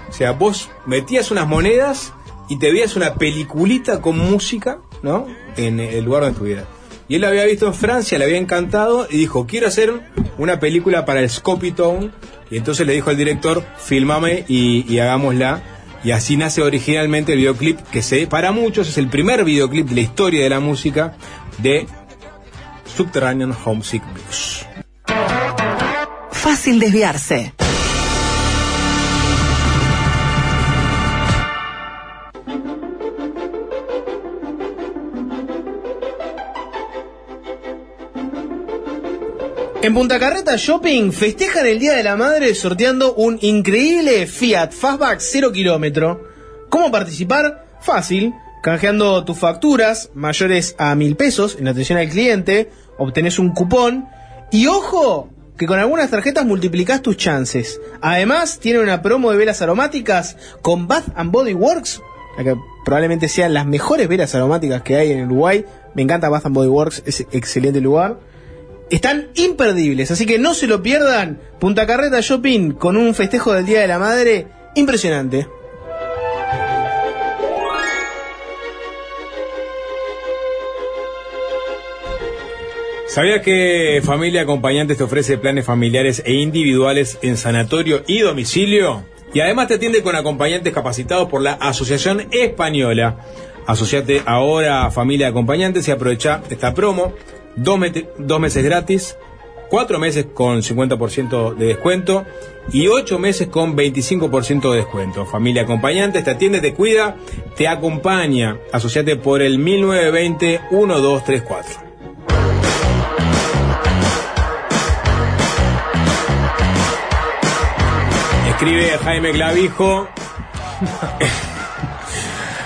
O sea, vos metías unas monedas y te veías una peliculita con música, ¿no? En el lugar donde estuvieras. Y él la había visto en Francia, le había encantado y dijo, quiero hacer una película para el Scopitone. Y entonces le dijo al director, filmame y, y hagámosla. Y así nace originalmente el videoclip que se, para muchos es el primer videoclip de la historia de la música de Subterranean Homesick Blues. Fácil desviarse. En Punta Carreta Shopping festejan el Día de la Madre sorteando un increíble Fiat Fastback 0 kilómetro. ¿Cómo participar? Fácil. Canjeando tus facturas mayores a mil pesos en atención al cliente, obtenés un cupón y ojo que con algunas tarjetas multiplicás tus chances. Además, tiene una promo de velas aromáticas con Bath and Body Works, la que probablemente sean las mejores velas aromáticas que hay en Uruguay. Me encanta Bath and Body Works, es excelente lugar. Están imperdibles, así que no se lo pierdan. Punta Carreta Shopping con un festejo del Día de la Madre impresionante. ¿Sabías que Familia Acompañantes te ofrece planes familiares e individuales en sanatorio y domicilio? Y además te atiende con acompañantes capacitados por la Asociación Española. Asociate ahora a Familia Acompañantes y aprovecha esta promo. Dos, meses gratis, cuatro meses con 50% de descuento y ocho meses con 25% de descuento. Familia Acompañantes te atiende, te cuida, te acompaña. Asociate por el 1920-1234. Escribe Jaime Clavijo.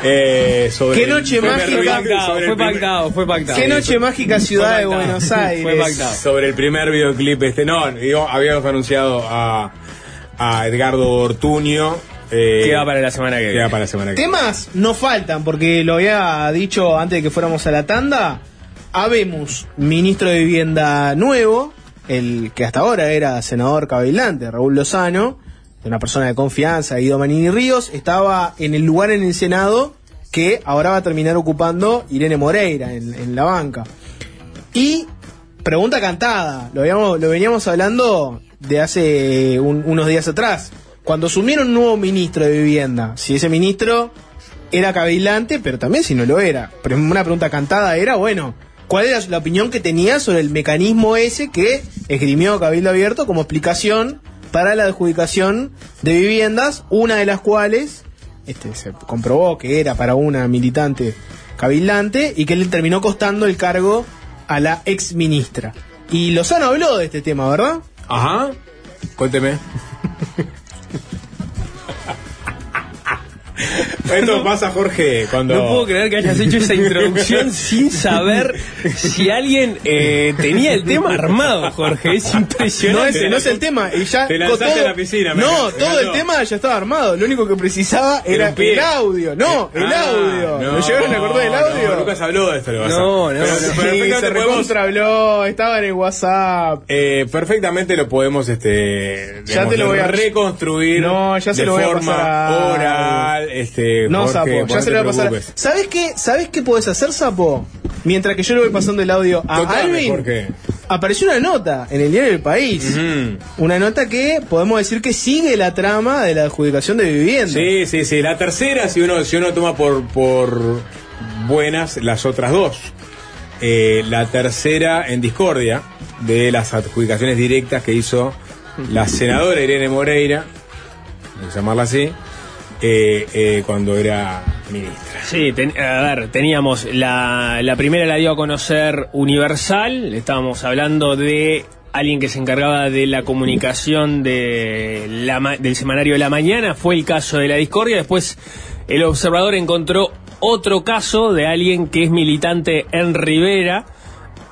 eh, sobre Qué el noche primer mágica. el Fue pactado, fue pactado. Qué noche mágica ciudad de pactado. Buenos Aires. Fue pactado. Sobre el primer videoclip este, no, digo, habíamos anunciado a, a Edgardo Ortuño. Eh, Queda para la semana que queda viene. para la semana que viene. Temas no faltan, porque lo había dicho antes de que fuéramos a la tanda. Habemos ministro de Vivienda nuevo, el que hasta ahora era senador cabilante, Raúl Lozano, una persona de confianza, Guido Manini Ríos, estaba en el lugar en el Senado que ahora va a terminar ocupando Irene Moreira en, la banca. Y pregunta cantada, lo, habíamos- lo veníamos hablando de hace un- unos días atrás, cuando asumieron un nuevo ministro de vivienda, si ese ministro era cavilante, pero también si no lo era. Pero una pregunta cantada era, bueno, ¿cuál era la opinión que tenía sobre el mecanismo ese que esgrimió Cabildo Abierto como explicación para la adjudicación de viviendas, una de las cuales este, se comprobó que era para una militante cabildante y que le terminó costando el cargo a la ex ministra. Y Lozano habló de este tema, ¿verdad? Ajá. Cuénteme. Esto pasa, Jorge, cuando. No puedo creer que hayas hecho esa introducción sin saber si alguien eh, tenía el tema armado, Jorge. Es No impresionante. es, no es el tema. Y ya Te lanzaste a la piscina, me No, todo el tema ya estaba armado. Lo único que precisaba Era el audio. No, el Ah, audio. no, ¿Lo llegaron a acordar del audio? No, Lucas habló de esto. lo No, no, Pero- no. pero Sí, perfectamente se podemos- recontra habló, estaba en el WhatsApp. Eh, perfectamente lo podemos este Ya te lo voy a- reconstruir No, ya se de lo voy a forma pasar a- este No, Jorge, Sapo, ya no se te lo voy a pasar. preocupes. ¿Sabes qué? ¿Sabes qué podés hacer, Sapo? Mientras que yo le voy pasando el audio a Alvin, Jorge. apareció una nota en el diario del País. Una nota que podemos decir que sigue la trama de la adjudicación de vivienda. Sí, sí, sí. La tercera, si uno, si uno toma por, por buenas las otras dos. Eh, la tercera en discordia de las adjudicaciones directas que hizo la senadora Irene Moreira, llamarla así, eh, eh, cuando era ministra. Sí, a ver, teníamos la, la primera la dio a conocer Universal, estábamos hablando de alguien que se encargaba de la comunicación de la del semanario de la mañana, fue el caso de la discordia, después el observador encontró otro caso de alguien que es militante en Rivera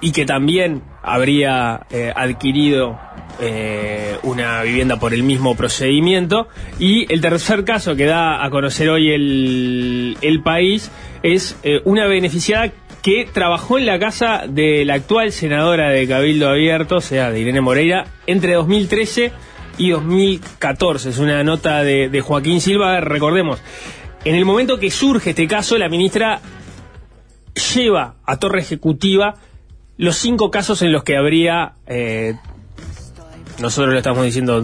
y que también habría eh, adquirido eh, una vivienda por el mismo procedimiento. Y el tercer caso que da a conocer hoy el, país es eh, una beneficiada que trabajó en la casa de la actual senadora de Cabildo Abierto, o sea, de Irene Moreira, entre 2013 y 2014. Es una nota de, Joaquín Silva. Recordemos, en el momento que surge este caso, la ministra lleva a Torre Ejecutiva los cinco casos en los que habría, eh, nosotros lo estamos diciendo,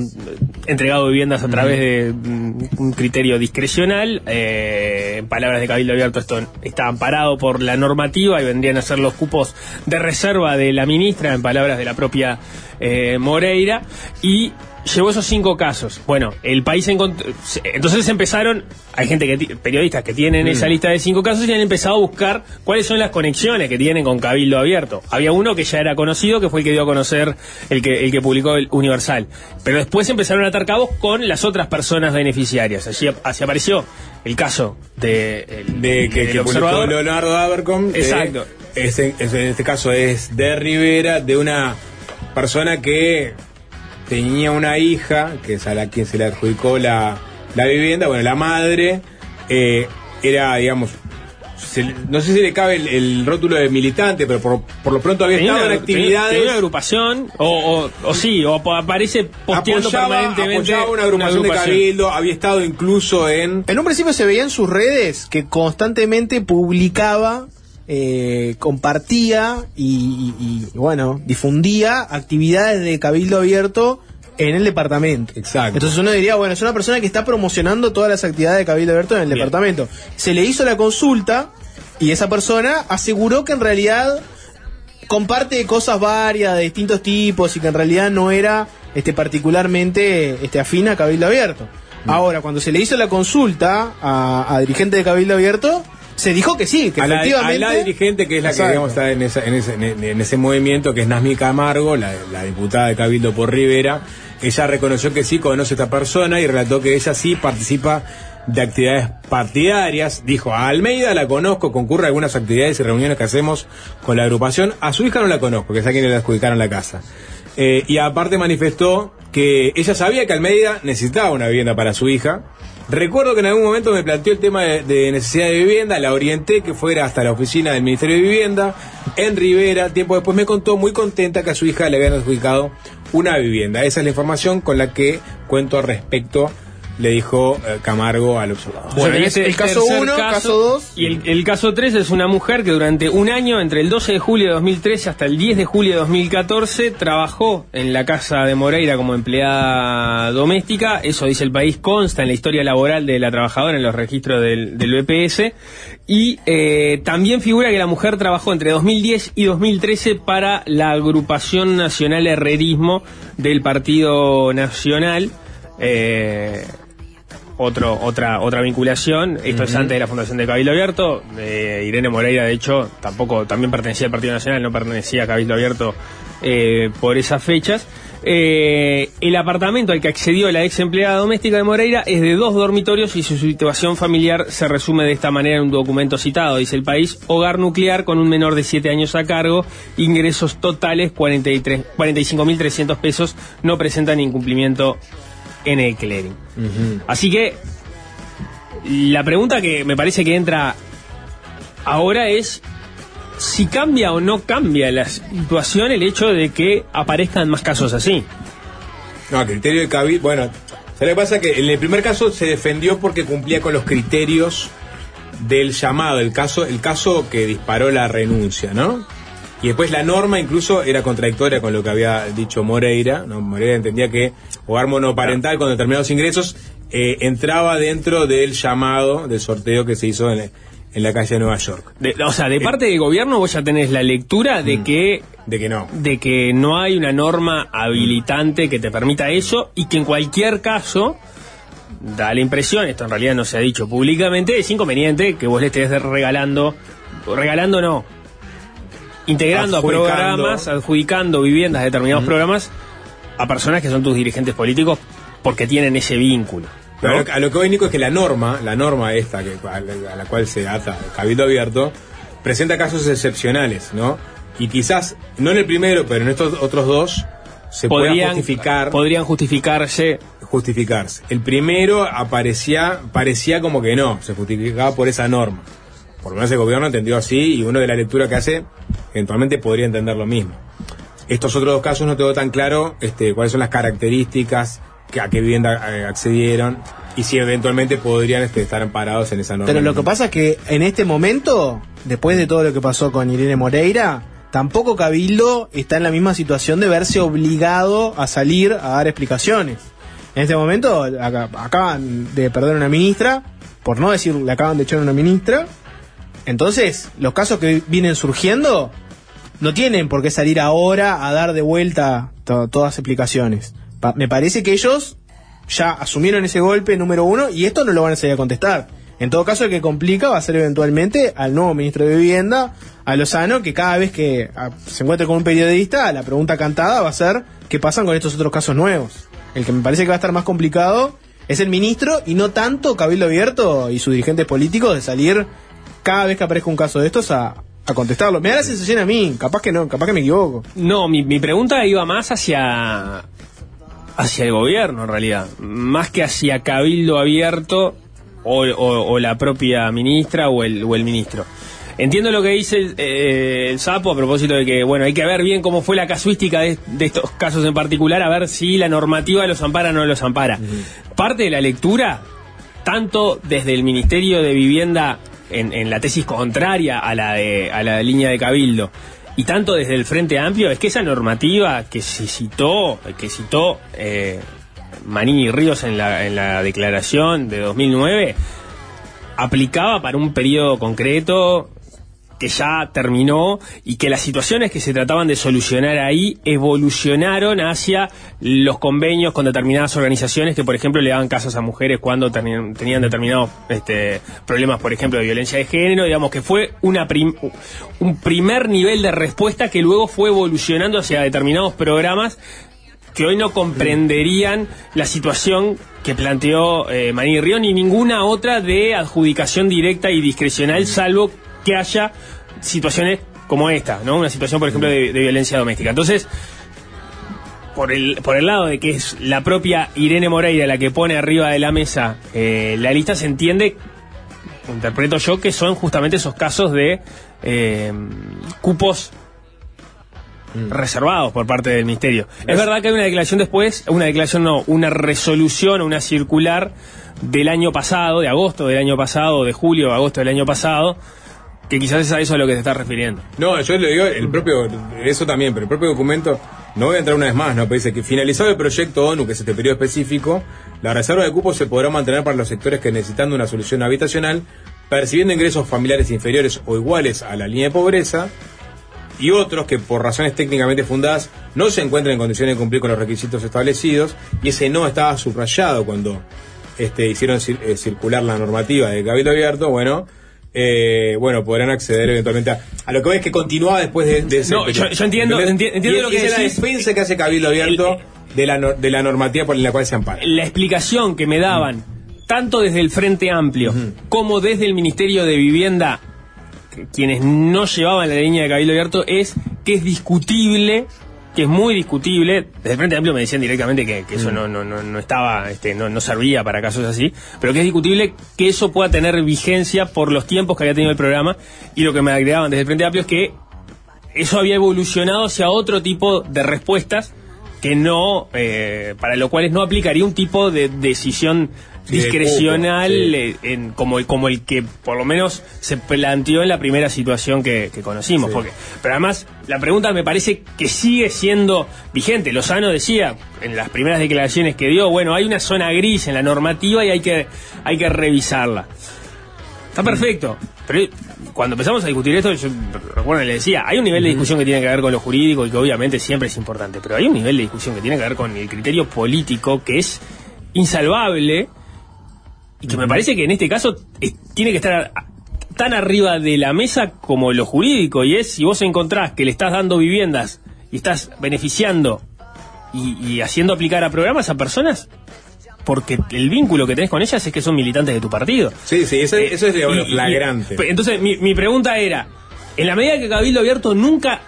entregado viviendas a través de mm, un criterio discrecional. eh, en palabras de Cabildo Abierto, esto está amparado por la normativa y vendrían a ser los cupos de reserva de la ministra, en palabras de la propia eh, Moreira. Y llevó esos cinco casos. Bueno, el país encontró. Entonces empezaron. Hay gente que periodistas que tienen Mm. esa lista de cinco casos y han empezado a buscar cuáles son las conexiones que tienen con Cabildo Abierto. Había uno que ya era conocido, que fue el que dio a conocer el que, el que publicó el Universal. Pero después empezaron a atar cabos con las otras personas beneficiarias. Allí así apareció el caso de, el- de que, que publicó. Leonardo Abercom. Exacto. en este caso es de Rivera, de una persona que tenía una hija, que es a la quien se le adjudicó la, la vivienda, bueno, la madre eh, era, digamos, se no sé si le cabe el, el rótulo de militante, pero por, por lo pronto había Tenía estado en una- actividades. tenía una agrupación, o, o, o sí, o ap- aparece posteando apoyaba, permanentemente apoyaba una agrupación, de Cabildo, había estado incluso en En un principio se veía en sus redes que constantemente publicaba, eh, compartía y, y- y, bueno, difundía actividades de Cabildo Abierto en el departamento. Exacto. Entonces uno diría, bueno, es una persona que está promocionando todas las actividades de Cabildo Abierto en el Bien. departamento. Se le hizo la consulta y esa persona aseguró que en realidad comparte cosas varias de distintos tipos y que en realidad no era este particularmente este afín a Cabildo Abierto. Ahora, cuando se le hizo la consulta a, a dirigente de Cabildo Abierto, se dijo que sí, que a la, a la dirigente que es la que digamos, está en, esa- en ese, en, en ese movimiento, que es Nasmi Camargo, la, la diputada de Cabildo por Rivera, ella reconoció que sí conoce a esta persona y relató que ella sí participa de actividades partidarias. Dijo, a Almeida la conozco, concurre a algunas actividades y reuniones que hacemos con la agrupación. A su hija no la conozco, que es a quien le adjudicaron la casa. Eh, y aparte manifestó que ella sabía que Almeida necesitaba una vivienda para su hija. Recuerdo que en algún momento me planteó el tema de, necesidad de vivienda, la orienté que fuera hasta la oficina del Ministerio de Vivienda en Rivera. Tiempo después me contó muy contenta que a su hija le habían adjudicado una vivienda. Esa es la información con la que cuento respecto le dijo eh, Camargo al observador. Bueno, y este el caso tercer 1, caso 2. Y el, el caso 3 es una mujer que durante un año, entre el 12 de julio de 2013 hasta el 10 de julio de 2014, trabajó en la casa de Moreira como empleada doméstica. Eso dice el país, consta en la historia laboral de la trabajadora en los registros del, del BPS. Y eh, también figura que la mujer trabajó entre 2010 y 2013 para la agrupación nacional Herrerismo del Partido Nacional. Eh, otro, otra, otra vinculación. Esto es antes de la fundación de Cabildo Abierto. Eh, Irene Moreira, de hecho, tampoco, también pertenecía al Partido Nacional, no pertenecía a Cabildo Abierto eh, por esas fechas. Eh, el apartamento al que accedió la ex empleada doméstica de Moreira es de dos dormitorios y su situación familiar se resume de esta manera en un documento citado. Dice el país, hogar nuclear con un menor de 7 años a cargo, ingresos totales 43 45.300 pesos, no presentan incumplimiento en el clearing. Así que la pregunta que me parece que entra ahora es si cambia o no cambia la situación el hecho de que aparezcan más casos así. No, a criterio de Cabildo. Bueno, ¿sabes lo que pasa? Que en el primer caso se defendió porque cumplía con los criterios del llamado, el caso, el caso que disparó la renuncia, ¿no? Y después la norma incluso era contradictoria con lo que había dicho Moreira. ¿no? Moreira entendía que hogar monoparental con determinados ingresos eh, entraba dentro del llamado, del sorteo que se hizo en, en la calle de Nueva York. De- o sea, de parte del gobierno vos ya tenés la lectura de que De que no. de que no hay una norma habilitante que te permita eso y que en cualquier caso da la impresión, esto en realidad no se ha dicho públicamente, es inconveniente que vos le estés regalando, regalando no, integrando Adjudicando. a programas, adjudicando viviendas a determinados programas a personas que son tus dirigentes políticos porque tienen ese vínculo. ¿no? Pero a lo- a lo que voy, Nico, es que la norma, la norma esta que, a, la, a la cual se ata el Cabildo Abierto, presenta casos excepcionales, ¿no? Y quizás, no en el primero, pero en estos otros dos, se Podrían- justificar. podrían justificarse. Justificarse. El primero aparecía, parecía como que no, se justificaba por esa norma. Por lo menos el gobierno entendió así y uno de la lectura que hace, eventualmente podría entender lo mismo. Estos otros dos casos no tengo tan claro este, cuáles son las características, a qué vivienda eh, accedieron y si eventualmente podrían este, estar amparados en esa norma. Pero lo que pasa es que en este momento, después de todo lo que pasó con Irene Moreira, tampoco Cabildo está en la misma situación de verse obligado a salir a dar explicaciones. En este momento aca- acaban de perder una ministra, por no decir le acaban de echar una ministra. Entonces, los casos que vienen surgiendo no tienen por qué salir ahora a dar de vuelta to- todas explicaciones. Me parece que ellos ya asumieron ese golpe número uno y esto no lo van a salir a contestar. En todo caso, el que complica va a ser eventualmente al nuevo ministro de Vivienda, a Lozano, que cada vez que se encuentre con un periodista, la pregunta cantada va a ser qué pasan con estos otros casos nuevos. El que me parece que va a estar más complicado es el ministro y no tanto Cabildo Abierto y sus dirigentes políticos de salir cada vez que aparezca un caso de estos a, a contestarlo. Me da la sensación a mí, capaz que no, capaz que me equivoco. No, mi, mi pregunta iba más hacia hacia el gobierno en realidad, más que hacia cabildo abierto o, o- o la propia ministra o el, o el ministro. Entiendo lo que dice el, eh, el sapo a propósito de que, bueno, hay que ver bien cómo fue la casuística de, de estos casos en particular, a ver si la normativa los ampara o no los ampara. Parte de la lectura, tanto desde el Ministerio de Vivienda en, en la tesis contraria a la, de, a la línea de Cabildo, y tanto desde el Frente Amplio, es que esa normativa que se citó, que citó eh, Manini Ríos en la, en la declaración de 2009, aplicaba para un periodo concreto que ya terminó y que las situaciones que se trataban de solucionar ahí evolucionaron hacia los convenios con determinadas organizaciones que, por ejemplo, le daban casos a mujeres cuando tenían, tenían determinados este, problemas, por ejemplo, de violencia de género, digamos que fue una prim- un primer nivel de respuesta que luego fue evolucionando hacia determinados programas que hoy no comprenderían la situación que planteó eh, Maní Río ni ninguna otra de adjudicación directa y discrecional, salvo que haya situaciones como esta, ¿no? Una situación, por ejemplo, de, de violencia doméstica. Entonces, por el, por el lado de que es la propia Irene Moreira la que pone arriba de la mesa eh, la lista, se entiende, interpreto yo, que son justamente esos casos de eh, cupos reservados por parte del ministerio. Es verdad que hay una declaración después, una declaración no, una resolución, una circular del año pasado, de agosto del año pasado, de julio o agosto del año pasado, que quizás es a eso a lo que te estás refiriendo. No, yo le digo, el propio, eso también, pero el propio documento, no voy a entrar una vez más, ¿no? Pero dice que finalizado el proyecto ONU, que es este periodo específico, la reserva de cupos se podrá mantener para los sectores que necesitando una solución habitacional, percibiendo ingresos familiares inferiores o iguales a la línea de pobreza, y otros que por razones técnicamente fundadas no se encuentran en condiciones de cumplir con los requisitos establecidos, y ese no estaba subrayado cuando este, hicieron cir- eh, circular la normativa de Cabildo Abierto, bueno, eh, bueno, podrán acceder eventualmente a, a lo que ves que continuaba después de, de ese No, yo- yo entiendo- entiendo Y- lo que esa es la defensa que hace Cabildo Abierto de, la, de la normativa por la cual se ampara. La explicación que me daban, tanto desde el Frente Amplio como desde el Ministerio de Vivienda, que- quienes no llevaban la línea de Cabildo Abierto, es que es discutible, que es muy discutible. Desde el Frente Amplio me decían directamente que, que eso no, no, no, no estaba, este, no, no servía para casos así, pero que es discutible que eso pueda tener vigencia por los tiempos que había tenido el programa. Y lo que me agregaban desde el Frente Amplio es que eso había evolucionado hacia otro tipo de respuestas que no, eh, para lo cual no aplicaría un tipo de decisión discrecional sí. eh, en, como, el- como el que por lo menos se planteó en la primera situación que, que conocimos. Sí. Porque, pero además, la pregunta me parece que sigue siendo vigente. Lozano decía en las primeras declaraciones que dio, bueno, hay una zona gris en la normativa y hay que, hay que revisarla. Está perfecto. Pero cuando empezamos a discutir esto, yo recuerdo que le decía, hay un nivel de discusión que tiene que ver con lo jurídico y que obviamente siempre es importante, pero hay un nivel de discusión que tiene que ver con el criterio político que es insalvable y que me parece que en este caso es- tiene que estar tan arriba de la mesa como lo jurídico y es si vos encontrás que le estás dando viviendas y estás beneficiando y, y haciendo aplicar a programas a personas porque el vínculo que tenés con ellas es que son militantes de tu partido. Sí, sí, eso, eso es de Y- y- flagrante. y- entonces, mi, mi pregunta era, en la medida que Cabildo Abierto nunca...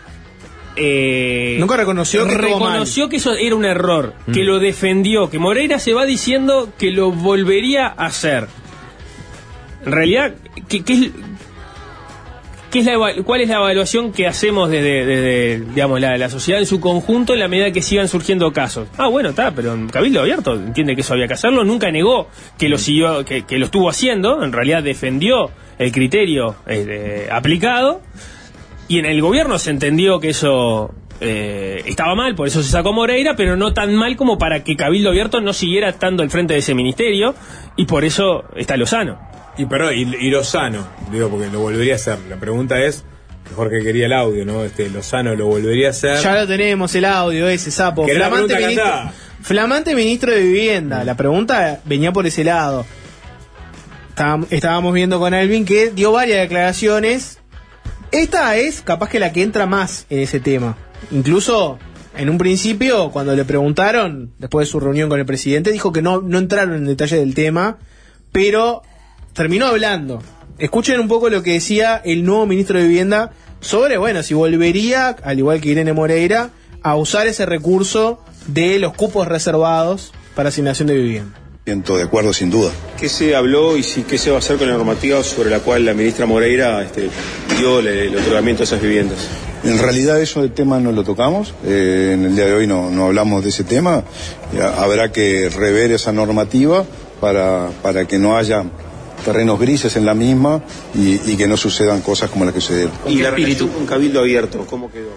eh, Nunca reconoció que reconoció que eso era un error, que lo defendió, que Moreira se va diciendo que lo volvería a hacer. En realidad, ¿qué, qué es, qué es la ¿cuál es la evaluación que hacemos desde, desde, digamos, la, la sociedad en su conjunto en la medida que sigan surgiendo casos? Ah, bueno, está, pero en Cabildo Abierto entiende que eso había que hacerlo, nunca negó que lo siguió, que, que lo estuvo haciendo, en realidad defendió el criterio eh, de- aplicado y en el gobierno se entendió que eso eh, estaba mal, por eso se sacó Moreira, pero no tan mal como para que Cabildo Abierto no siguiera estando al frente de ese ministerio y por eso está Lozano. Y perdón, y, y Lozano, digo, porque lo volvería a hacer. La pregunta es, que Jorge quería el audio, ¿no? Este, Lozano lo volvería a hacer. Ya lo tenemos, el audio ese, sapo. Que Flamante ministro, flamante ministro de Vivienda. La pregunta venía por ese lado. Estábam- Estábamos viendo con Alvin que dio varias declaraciones. Esta es capaz que la que entra más en ese tema. Incluso en un principio, cuando le preguntaron, después de su reunión con el presidente, dijo que no, no entraron en detalle del tema, pero terminó hablando. Escuchen un poco lo que decía el nuevo ministro de Vivienda sobre, bueno, si volvería, al igual que Irene Moreira, a usar ese recurso de los cupos reservados para asignación de vivienda. Siento de acuerdo, sin duda. ¿Qué se habló y si, qué se va a hacer con la normativa sobre la cual la ministra Moreira este, dio el, el otorgamiento de esas viviendas? En realidad eso el tema no lo tocamos, eh, en el día de hoy no, no hablamos de ese tema, Ya habrá que rever esa normativa para, para que no haya terrenos grises en la misma y, y que no sucedan cosas como las que sucedieron. ¿Y la relación con Cabildo Abierto? ¿Cómo quedó?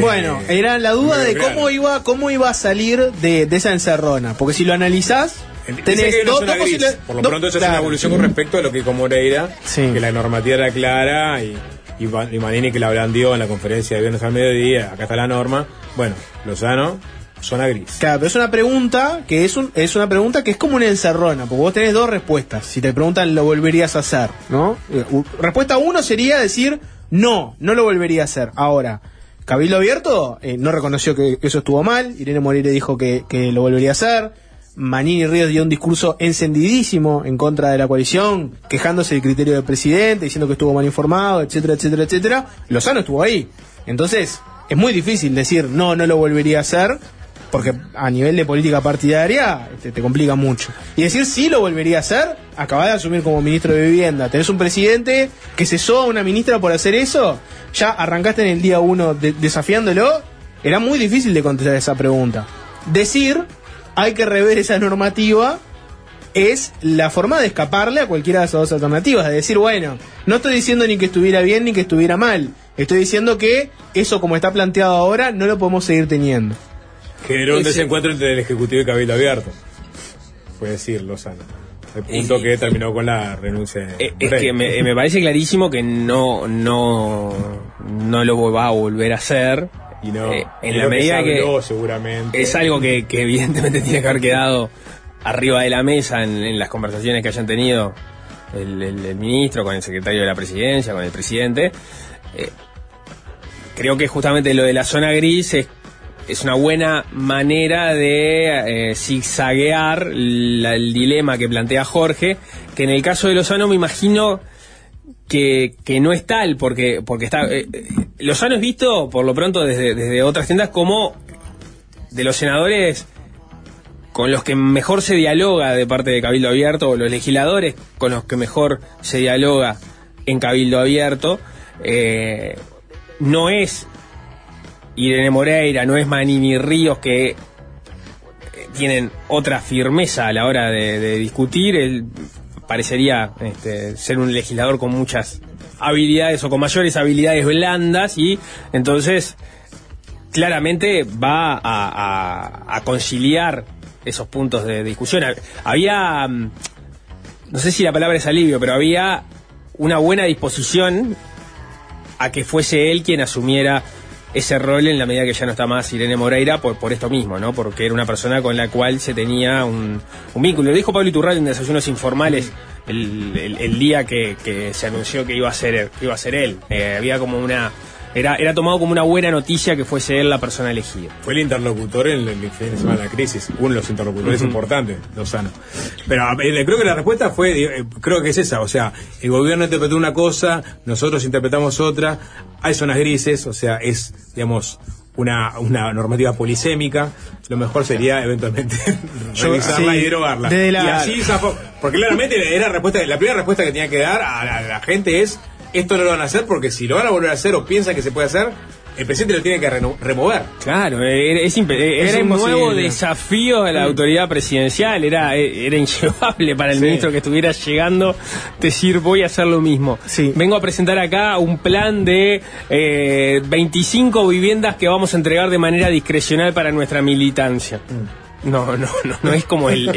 Bueno, era la duda de claro. cómo iba, cómo iba a salir de, de esa encerrona. Porque si lo analizás, tenés que gris. Por lo pronto, eso es una evolución con respecto a lo que dijo Moreira, que la normativa era clara y, y, Manini que la blandió en la conferencia de viernes al mediodía. Acá está la norma. Bueno, Lozano, zona gris. Claro, pero es una pregunta que es un, es una pregunta que es como una encerrona, porque vos tenés dos respuestas. Si te preguntan, ¿lo volverías a hacer? ¿No? Eh, Respuesta uno sería decir, no, no lo volvería a hacer. Ahora, Cabildo Abierto eh, no reconoció que eso estuvo mal, Irene Moreira dijo que, que lo volvería a hacer, Manini Ríos dio un discurso encendidísimo en contra de la coalición, quejándose del criterio del presidente, diciendo que estuvo mal informado, etcétera, etcétera, etcétera. Lozano estuvo ahí. Entonces, es muy difícil decir, no, no lo volvería a hacer, porque a nivel de política partidaria este, te complica mucho. Y decir sí lo volvería a hacer, acabás de asumir como ministro de Vivienda. Tenés un presidente que cesó a una ministra por hacer eso, ya arrancaste en el día uno de- desafiándolo, era muy difícil de contestar esa pregunta. Decir, hay que rever esa normativa, es la forma de escaparle a cualquiera de esas dos alternativas. De decir, bueno, no estoy diciendo ni que estuviera bien ni que estuviera mal. Estoy diciendo que eso como está planteado ahora no lo podemos seguir teniendo. Generó un Ese- desencuentro entre el Ejecutivo y Cabildo Abierto. Fue decir Lozano. El punto que terminó con la renuncia de Eh, Es Morey. que me, me parece clarísimo que no, no, no lo va a volver a hacer. Y no, Eh, en es la que medida que habló, seguramente. es algo que, que evidentemente tiene que haber quedado arriba de la mesa en, en las conversaciones que hayan tenido el, el- el ministro con el secretario de la presidencia, con el presidente. Eh, creo que justamente lo de la zona gris es, es una buena manera de eh, zigzaguear el dilema que plantea Jorge, que en el caso de Lozano me imagino que, que no es tal, porque, porque está. eh, eh, Lozano es visto, por lo pronto, desde, desde otras tiendas como de los senadores con los que mejor se dialoga de parte de Cabildo Abierto, o los legisladores con los que mejor se dialoga en Cabildo Abierto, eh, no es Irene Moreira, no es Manini Ríos, que eh, tienen otra firmeza a la hora de, discutir. Él parecería este, ser un legislador con muchas habilidades o con mayores habilidades blandas y entonces claramente va a, a- a conciliar esos puntos de discusión. Había, mm, no sé si la palabra es alivio, pero había una buena disposición a que fuese él quien asumiera ese rol en la medida que ya no está más Irene Moreira por, por esto mismo, ¿no? Porque era una persona con la cual se tenía un, vínculo. Lo dijo Pablo Iturralde en desayunos informales el, el- día que, que se anunció que iba a ser, iba a ser él. Eh, había como una... Era, era tomado como una buena noticia que fuese él la persona elegida. Fue el interlocutor en el fin de semana de la crisis, uno de los interlocutores importantes, Lozano. Pero eh, creo que la respuesta fue, eh, creo que es esa, o sea, el gobierno interpretó una cosa, nosotros interpretamos otra, hay zonas grises, o sea, es, digamos, una, una normativa polisémica, lo mejor sería eventualmente revisarla sí, y derogarla. desde la- Y así porque claramente era respuesta, la primera respuesta que tenía que dar a la, a la gente es, esto no lo van a hacer porque si lo van a volver a hacer o piensan que se puede hacer, el presidente lo tiene que reno- remover. Claro, era, es impe- Es era un imposible. nuevo desafío a la autoridad presidencial, era, era inllevable para el Sí. ministro que estuviera llegando decir voy a hacer lo mismo. Vengo a presentar acá un plan de eh, 25 viviendas que vamos a entregar de manera discrecional para nuestra militancia. No, no, no, no es como el,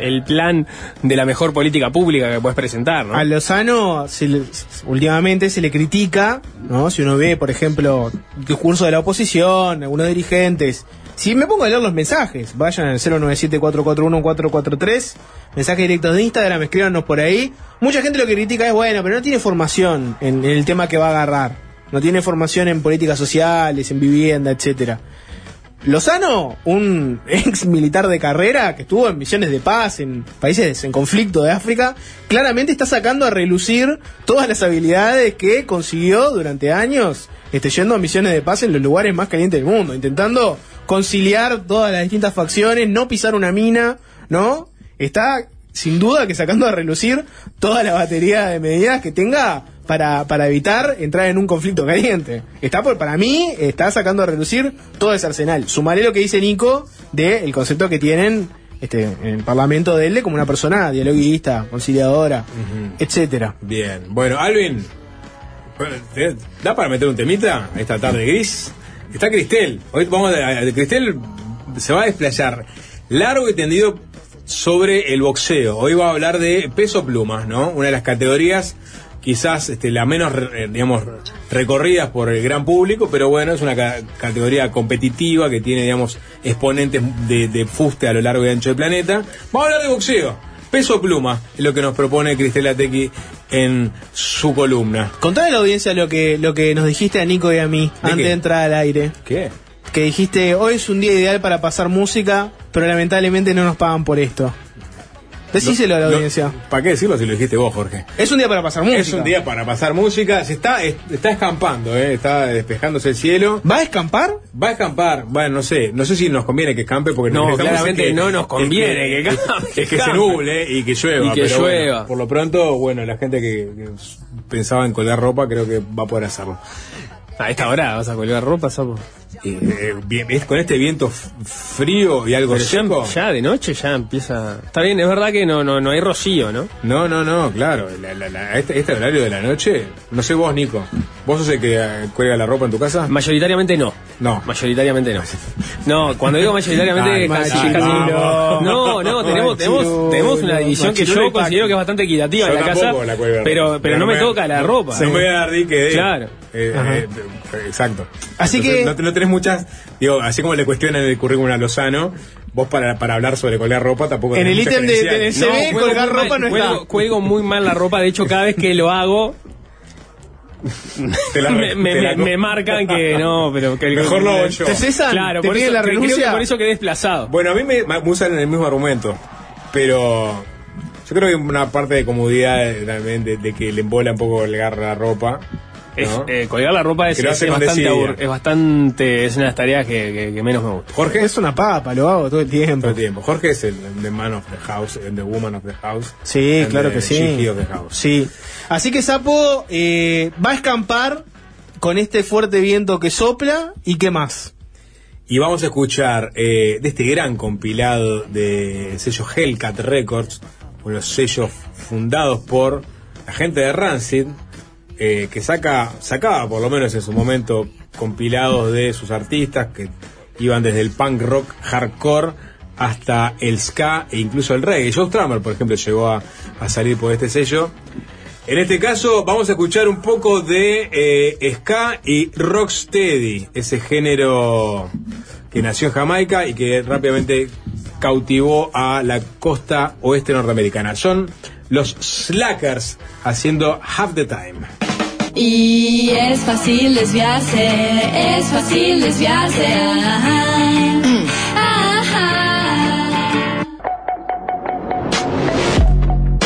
el- plan de la mejor política pública que puedes presentar, ¿no? A Lozano se le- últimamente se le critica, ¿no? Si uno ve, por ejemplo, discurso de la oposición, algunos dirigentes. Si me pongo a leer los mensajes, vayan al 097-441-443, mensajes directos de Instagram, escríbanos por ahí. Mucha gente lo que critica es, bueno, pero no tiene formación en, en el tema que va a agarrar. No tiene formación en políticas sociales, en vivienda, etcétera. Lozano, un ex militar de carrera que estuvo en misiones de paz en países en conflicto de África, claramente está sacando a relucir todas las habilidades que consiguió durante años, este, yendo a misiones de paz en los lugares más calientes del mundo, intentando conciliar todas las distintas facciones, no pisar una mina, ¿no? Está sin duda que sacando a relucir toda la batería de medidas que tenga para, para evitar entrar en un conflicto caliente. Está por, para mí, está sacando a relucir todo ese arsenal. Sumaré lo que dice Nico del concepto que tienen este, en el parlamento de él de como una persona dialoguista, conciliadora, etcétera. Bien, bueno, Alvin, bueno, ¿te- ¿da para meter un temita esta tarde gris? Está Cristel, hoy vamos a, Cristel se va a desplayar largo y tendido sobre el boxeo. Hoy va a hablar de peso pluma, ¿no? Una de las categorías quizás este, la menos, re- digamos, recorridas por el gran público, pero bueno, es una ca- categoría competitiva que tiene, digamos, exponentes de, de fuste a lo largo y ancho del planeta. Vamos a hablar de boxeo. Peso pluma es lo que nos propone Cristela Tequi en su columna. Contale a la audiencia lo que, lo que nos dijiste a Nico y a mí ¿De antes qué? de entrar al aire. ¿Qué? Que dijiste, hoy es un día ideal para pasar música, pero lamentablemente no nos pagan por esto. Decíselo a la audiencia. ¿Para qué decirlo si lo dijiste vos, Jorge? Es un día para pasar música. Es un día para pasar música. Se está, es- está escampando, ¿eh? está despejándose el cielo. ¿Va a escampar? Va a escampar. Bueno, no sé. No sé si nos conviene que escampe porque No, claramente en no nos conviene que es campe, Es que se nuble y que llueva. Y que pero bueno, llueva. por lo pronto, bueno, la gente que, que pensaba en colgar ropa creo que va a poder hacerlo. A esta hora vas a colgar ropa, sapo. Eh, eh, bien, es con este viento frío y algo Pero ya, seco. ya de noche ya empieza. Está bien, es verdad que no, no, no hay rocío, ¿no? No, no, no, claro. La- la- la- este, este horario de la noche, no sé vos, Nico. ¿Vos sos el que eh, cuelga la ropa en tu casa? Mayoritariamente no. No. Mayoritariamente no. No, cuando digo mayoritariamente Ay, casi, casi- No, no, tenemos, tenemos, Machirulo, tenemos una división que yo considero que es bastante equitativa Yo en la casa. la. Pero, pero no me toca la ropa. No me voy a dar que. Claro. Eh, Ajá. eh, eh, exacto. Así Entonces, que- No, te- no tenés muchas. Digo, así como le cuestionan el currículum a Lozano, vos para, para hablar sobre colgar ropa tampoco En el ítem de- de- colgar ropa mal, no cuelgo, está. cuelgo muy mal la ropa, de hecho cada vez que lo hago Te la- me, me- te la- me- me marcan que no, pero que Mejor lo hago yo. ¿Te cesan? Claro, ¿Te por eso, la que- creo renuncia? que por eso quedé desplazado. Bueno, a mí me, me usan el mismo argumento, pero yo creo que una parte de comodidad eh, también de, de que le embola un poco colgar la ropa. Es, ¿no? eh, colgar la ropa es, con bastante abur- es bastante es una de las tareas que, que- que menos me gusta. Jorge Es una papa, lo hago todo el tiempo. todo el tiempo. Jorge es el the man of the house, and the woman of the house. Sí, and claro the que sí. of the house. Sí. Así que Sapo eh, va a escampar con este fuerte viento que sopla y qué más. Y vamos a escuchar eh, de este gran compilado del sello Hellcat Records, uno de los sellos fundados por la gente de Rancid, eh, que saca, sacaba por lo menos en su momento compilados de sus artistas que iban desde el punk rock hardcore hasta el ska e incluso el reggae. Joe Strummer, por ejemplo, llegó a, a salir por este sello. En este caso vamos a escuchar un poco de eh, ska y rocksteady, ese género que nació en Jamaica y que rápidamente cautivó a la costa oeste norteamericana. Son los Slackers haciendo Half the Time. Y es fácil desviarse, es fácil desviarse. Ajá.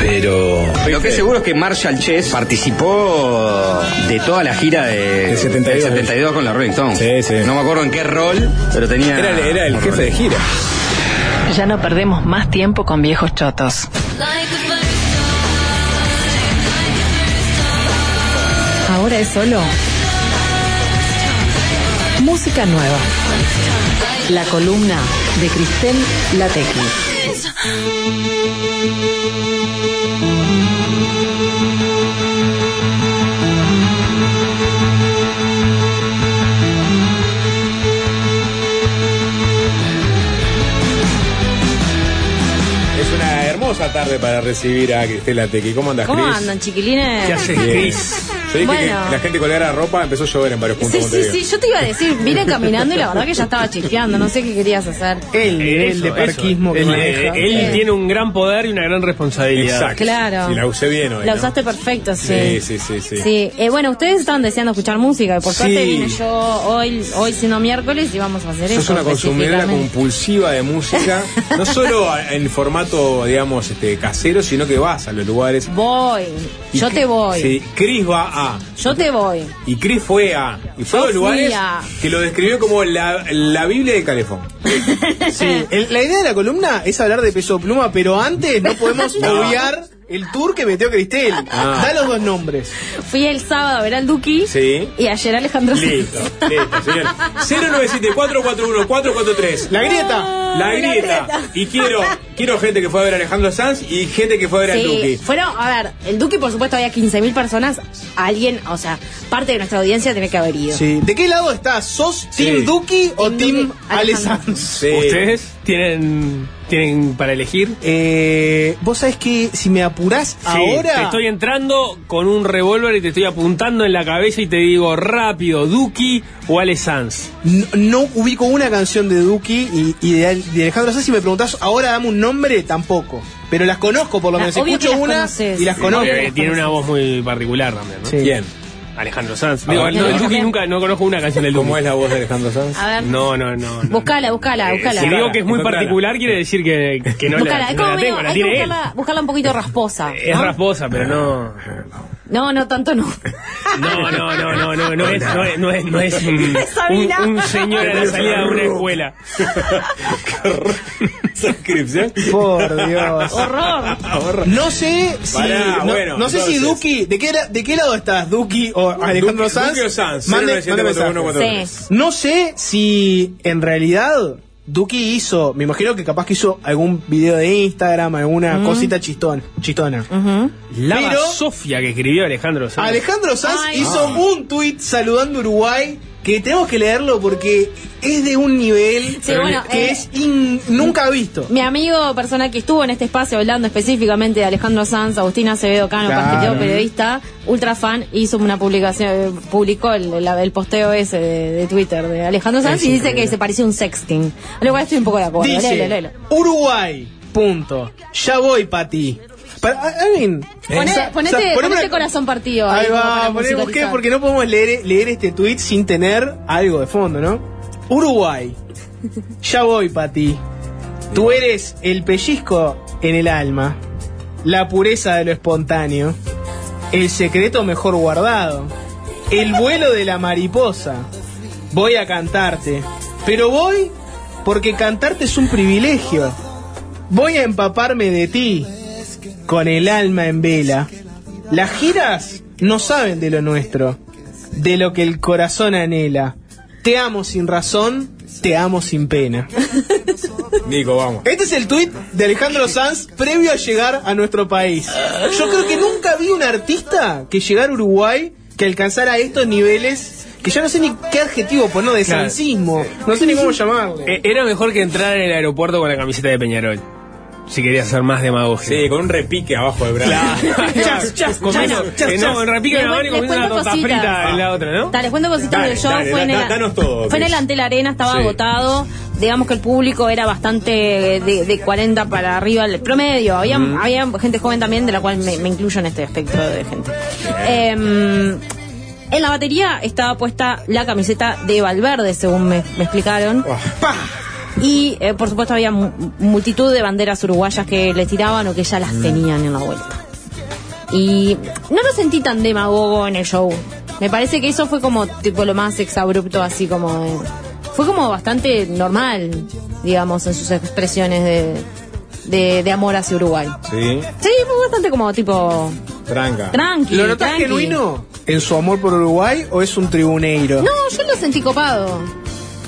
Pero. Lo que es seguro es que Marshall Chess participó de toda la gira de, Del 72. del 72 con la Rolling Stones. Sí, sí. No me acuerdo en qué rol, pero tenía. Era el jefe de gira. Ya no perdemos más tiempo con viejos chotos. Ahora es solo música nueva. La columna de Cristel Latequi. Es una hermosa tarde para recibir a Cristela Tequi. ¿Cómo andas, ¿Cómo Cris? andan, chiquilines? ¿Qué haces, Cris? Yo dije Bueno. que la gente colgara ropa, empezó a llover en varios puntos. Sí, sí, sí, yo te iba a decir, vine caminando y la verdad que ya estaba chispeando, no sé qué querías hacer. El nivel Eso, de eso. parquismo que Él, maneja. eh, él tiene un gran poder y una gran responsabilidad. Exacto. Claro. Sí, la usé bien hoy. La ¿no? usaste perfecto, sí. Sí, sí, sí, sí. Sí, eh, bueno, ustedes estaban deseando escuchar música y por Sí. suerte vine yo hoy, hoy siendo miércoles y vamos a hacer Sos eso. una consumidora compulsiva de música, no solo a- en formato, digamos, este casero, sino que vas a los lugares. Voy, Y yo te voy, Sí, Chris va a. yo te voy. Y Chris fue a. Y fue Yo a lugares a. que lo describió como la, la Biblia de Calefón. Sí, el- la idea de la columna es hablar de peso pluma, pero antes no podemos No. obviar el tour que metió Cristel. Ah. Da los dos nombres. Fui el sábado a ver al Duki Sí. y ayer a Alejandro Sanz. Listo, listo, señor. 097-441-443. La grieta. La grieta. Y quiero, quiero gente que fue a ver a Alejandro Sanz y gente que fue a ver al Duque. fueron, a ver, el Duki por supuesto había 15.000 personas, alguien, o sea, parte de nuestra audiencia tiene que haber ido. Sí. ¿De qué lado estás? ¿Sos Sí. Team Duki o Team Team Duki, Ale Alejandro. Sanz? Sí. Ustedes tienen tienen para elegir? Eh, Vos sabés que si me apurás Sí, ahora. Te estoy entrando con un revólver y te estoy apuntando en la cabeza y te digo rápido, Duki o Ale Sanz. No, no ubico una canción de Duki y, y de, Al- de Alejandro Sanz. Si me preguntás ahora dame un nombre, tampoco. Pero las conozco, por lo menos. Escucho las una conoces. y las conozco. Tiene una voz muy particular también, ¿no? Sí. ¿Quién? Alejandro Sanz. Digo, no, el también. Duki nunca, no conozco una canción del Duki. ¿Cómo es la voz de Alejandro Sanz? A ver. No, no, no. no. Buscala, buscala, buscala. Si digo que es muy Encontrala. particular, quiere decir que, que no Buscala, la, es no la medio- tengo, la hay que tiene él. buscarla, buscarla un poquito rasposa. Es rasposa, pero no. No, no, tanto no. No, no, no, no, no, no es, no es, no es, no es un, un, un señor a la salida de una escuela. Suscripción. Por Dios. Horror. No sé si. Pará, no, bueno, no sé si. Duki. ¿de qué, ¿De qué lado estás? ¿Duki o Alejandro Duki- Sanz? Duki o Sanz, Mande, 097 mande mensaje. 4143. No sé si en realidad Duki hizo. Me imagino que capaz que hizo algún video de Instagram, alguna Mm. cosita chistón, chistona. La Pero- Sofía que escribió Alejandro Sanz. Alejandro Sanz Ay. hizo un tuit saludando a Uruguay que tenemos que leerlo porque es de un nivel Sí, bueno, que eh, es in- nunca visto. Mi amigo, persona que estuvo en este espacio hablando específicamente de Alejandro Sanz, Agustina Acevedo Cano, Claro. periodista, ultra fan, hizo una publicación, publicó el, la- el posteo ese de, de Twitter de Alejandro Sanz Es y dice que se parecía un sexting. Lo cual estoy un poco de acuerdo. Dice, Léelo, léelo. Uruguay, punto. Ya voy para ti. Para, I mean, Poné- ponete, una- corazón partido. Ahí va, busqué musicalizar. porque no podemos leer, leer este tweet sin tener algo de fondo, ¿no? Uruguay, ya voy para ti. Tú eres el pellizco en el alma, la pureza de lo espontáneo, el secreto mejor guardado, el vuelo de la mariposa. Voy a cantarte, pero voy porque cantarte es un privilegio. Voy a empaparme de ti con el alma en vela. Las giras no saben de lo nuestro, de lo que el corazón anhela. Te amo sin razón, te amo sin pena. Nico, vamos. Este es el tuit de Alejandro Sanz previo a llegar a nuestro país. Yo creo que nunca vi un artista que llegara a Uruguay que alcanzara estos niveles que ya no sé ni qué adjetivo poner de Claro. sancismo. No sé ni cómo llamarle. Eh, Era mejor que entrar en el aeropuerto con la camiseta de Peñarol. Si querías hacer más demagogia. Sí, con un repique abajo del brazo. Chas, chas, Comiendo- eh, no, en repique Les en la mano y les comiendo una cuento torta cositas. frita en la otra, ¿no? Dale, cuento cositas Dale, show. dale, fue, en el, danos todo, fue en el Cris. Antel Arena, estaba Sí. agotado. Digamos que el público era bastante de, de 40 para arriba, el promedio. Había, había gente joven también, de la cual me, me incluyo en este espectro de gente. Em, en la batería estaba puesta la camiseta de Valverde, según me, me explicaron. Pa. Y eh, por supuesto había mu- multitud de banderas uruguayas que le tiraban o que ya las tenían en la vuelta. Y no lo sentí tan demagogo en el show. Me parece que eso fue como tipo lo más exabrupto, así como de- fue como bastante normal, digamos, en sus expresiones de, de, de amor hacia Uruguay. Sí, Sí, fue bastante como tipo tranca. tranqui. ¿Lo notas tranqui. genuino en su amor por Uruguay o es un tribuneiro? No, yo lo sentí copado.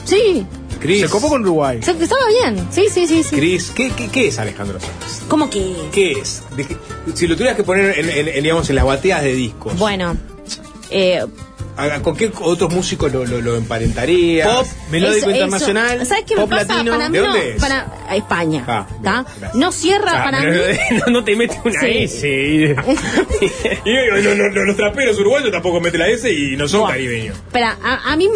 Sí, Se copó con Uruguay. se- estaba bien. Sí, sí, sí, sí. Cris, ¿qué, qué, qué es Alejandro Sanz? ¿Cómo que? ¿Qué es? Si lo tuvieras que poner en, en- en, digamos, en las bateas de discos, Bueno, eh, ¿a- ¿con qué otros músicos lo, lo, lo emparentarías? Pop, melódico Eso- eso. internacional, ¿Sabes qué me pop pasa? latino. Para mí ¿De no, dónde es? para España. Ah. No cierra Ah, para mí. pero no, no te metes una Sí. S. y- Y no, no, no, los traperos uruguayos tampoco meten la S y no son Buah. caribeños. Espera, a, a mí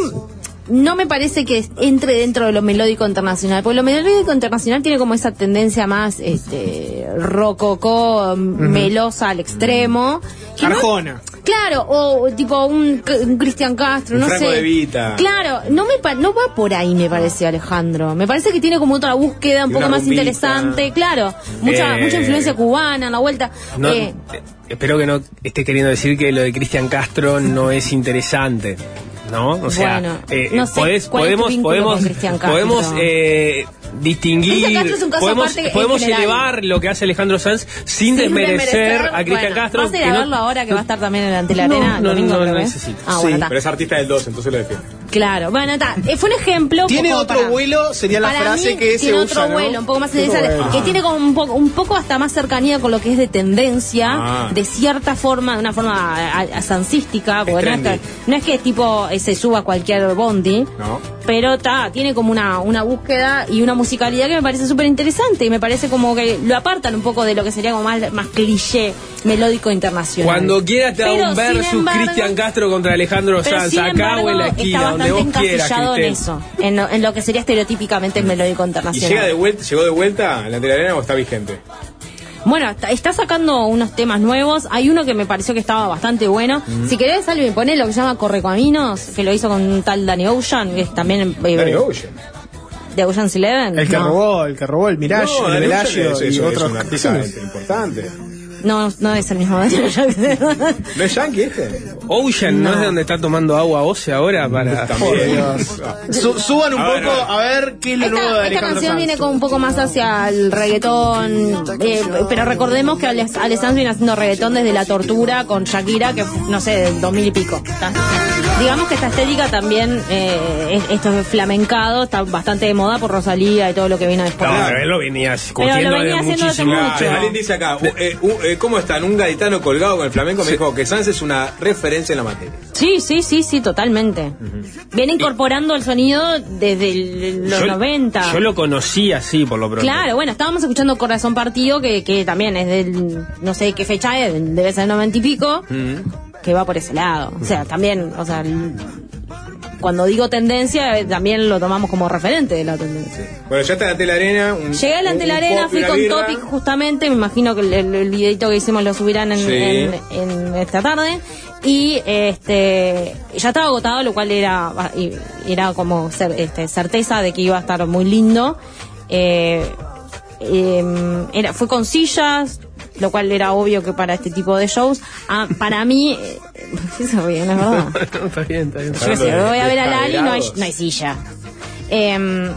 no me parece que entre dentro de lo melódico internacional, porque lo melódico internacional tiene como esa tendencia más este rococó, melosa al extremo. no- Arjona. Claro, o tipo un, un Cristian Castro, Un no Franco sé. De Vita. Claro, no me pa- no va por ahí me parece Alejandro. Me parece que tiene como otra búsqueda un poco más interesante, claro, mucha Eh, mucha influencia cubana en la vuelta. No, Eh, eh, espero que no esté queriendo decir que lo de Cristian Castro no es interesante. ¿No? O sea, Bueno, eh, no sé podés- cuál es tu podemos, podemos, con Cristian Castro. podemos eh, distinguir, Cristian Castro es un caso podemos, podemos elevar lo que hace Alejandro Sanz sin, sin desmerecer, a Cristian bueno, Castro. ¿Vas a ir a no- verlo ahora que va a estar también en la ante la No, arena? no, no, no es? necesito. Ah, Sí, bueno. Pero es artista del 2, entonces lo defiende. Claro, bueno, está. Eh, fue un ejemplo. Tiene como otro para- vuelo, sería la frase mí, que se tiene usa, otro ¿no? vuelo, un poco más interesante, que tiene como un poco, un poco hasta más cercanía con lo que es de tendencia, Ah. de cierta forma, de una forma a- no es, que, no es que tipo eh, se suba cualquier bondi. ¿No? Pero está, tiene como una, una búsqueda y una musicalidad que me parece súper interesante y me parece como que lo apartan un poco de lo que sería como más, más cliché melódico internacional. Cuando quieras te hago un versus embargo- Cristian Castro contra Alejandro Sanz, acá o en la embargo, esquina, está donde bastante vos quieras, en eso, en lo, en lo que sería estereotípicamente el melódico ¿Y internacional. llega de vuelta, llegó de vuelta ante la arena o está vigente? Bueno, está, está sacando unos temas nuevos. Hay uno que me pareció que estaba bastante bueno. Mm. Si querés, Alvin, poné lo que se llama Correcaminos, que lo hizo con un tal Danny Ocean, que es también eh, Danny Ocean. de Ocean's Eleven. El que no. robó, el que robó el Mirage, No, el es- y es otros un artista importante. No, no es el mismo Ocean. ¿No es yankee este? Ocean, ¿no, No. es de donde está tomando agua ósea ahora para... También. Su- suban un A ver, poco a ver. a ver qué es lo nuevo de Esta, esta Alejandro canción Sanz. viene como un poco más hacia el reggaetón, eh, pero recordemos que Ale Ale Sanz viene haciendo reggaetón desde La Tortura con Shakira, que no sé, del 2000 y pico. ¿tá? Digamos que esta estética también, eh, es- esto es flamencado, está bastante de moda por Rosalía y todo lo que vino después. No, pero él lo venía Pero discutiendo lo venía de haciendo hace muchísimo. mucho. Alguien dice acá, u- eh, u- eh, ¿cómo están? Un gaditano colgado con el flamenco me dijo que Sanz es una referencia en la materia. Sí, sí, sí, sí, totalmente. Viene incorporando el sonido desde el- los Yo- 90. Yo lo conocí así, por lo pronto. Claro, bueno, estábamos escuchando Corazón Partido, que, que también es del, no sé qué fecha es, debe ser 90 y pico, que va por ese lado. O sea, también, o sea, el- cuando digo tendencia, eh, también lo tomamos como referente de la tendencia. Bueno, ya está ante la arena. un- Llegué a la ante la arena, fui con birra. Topic justamente, me imagino que el, videito que hicimos lo subirán en, Sí. en- en esta tarde. Y este ya estaba agotado, lo cual era, era como cer- este, certeza de que iba a estar muy lindo. Eh, eh, era, fue con sillas, lo cual era obvio que para este tipo de shows. Ah, para mí, eh, ¿qué se ríen, es verdad? está bien, está bien. Yo sé, voy a ver a Lali no hay, no hay silla. Em,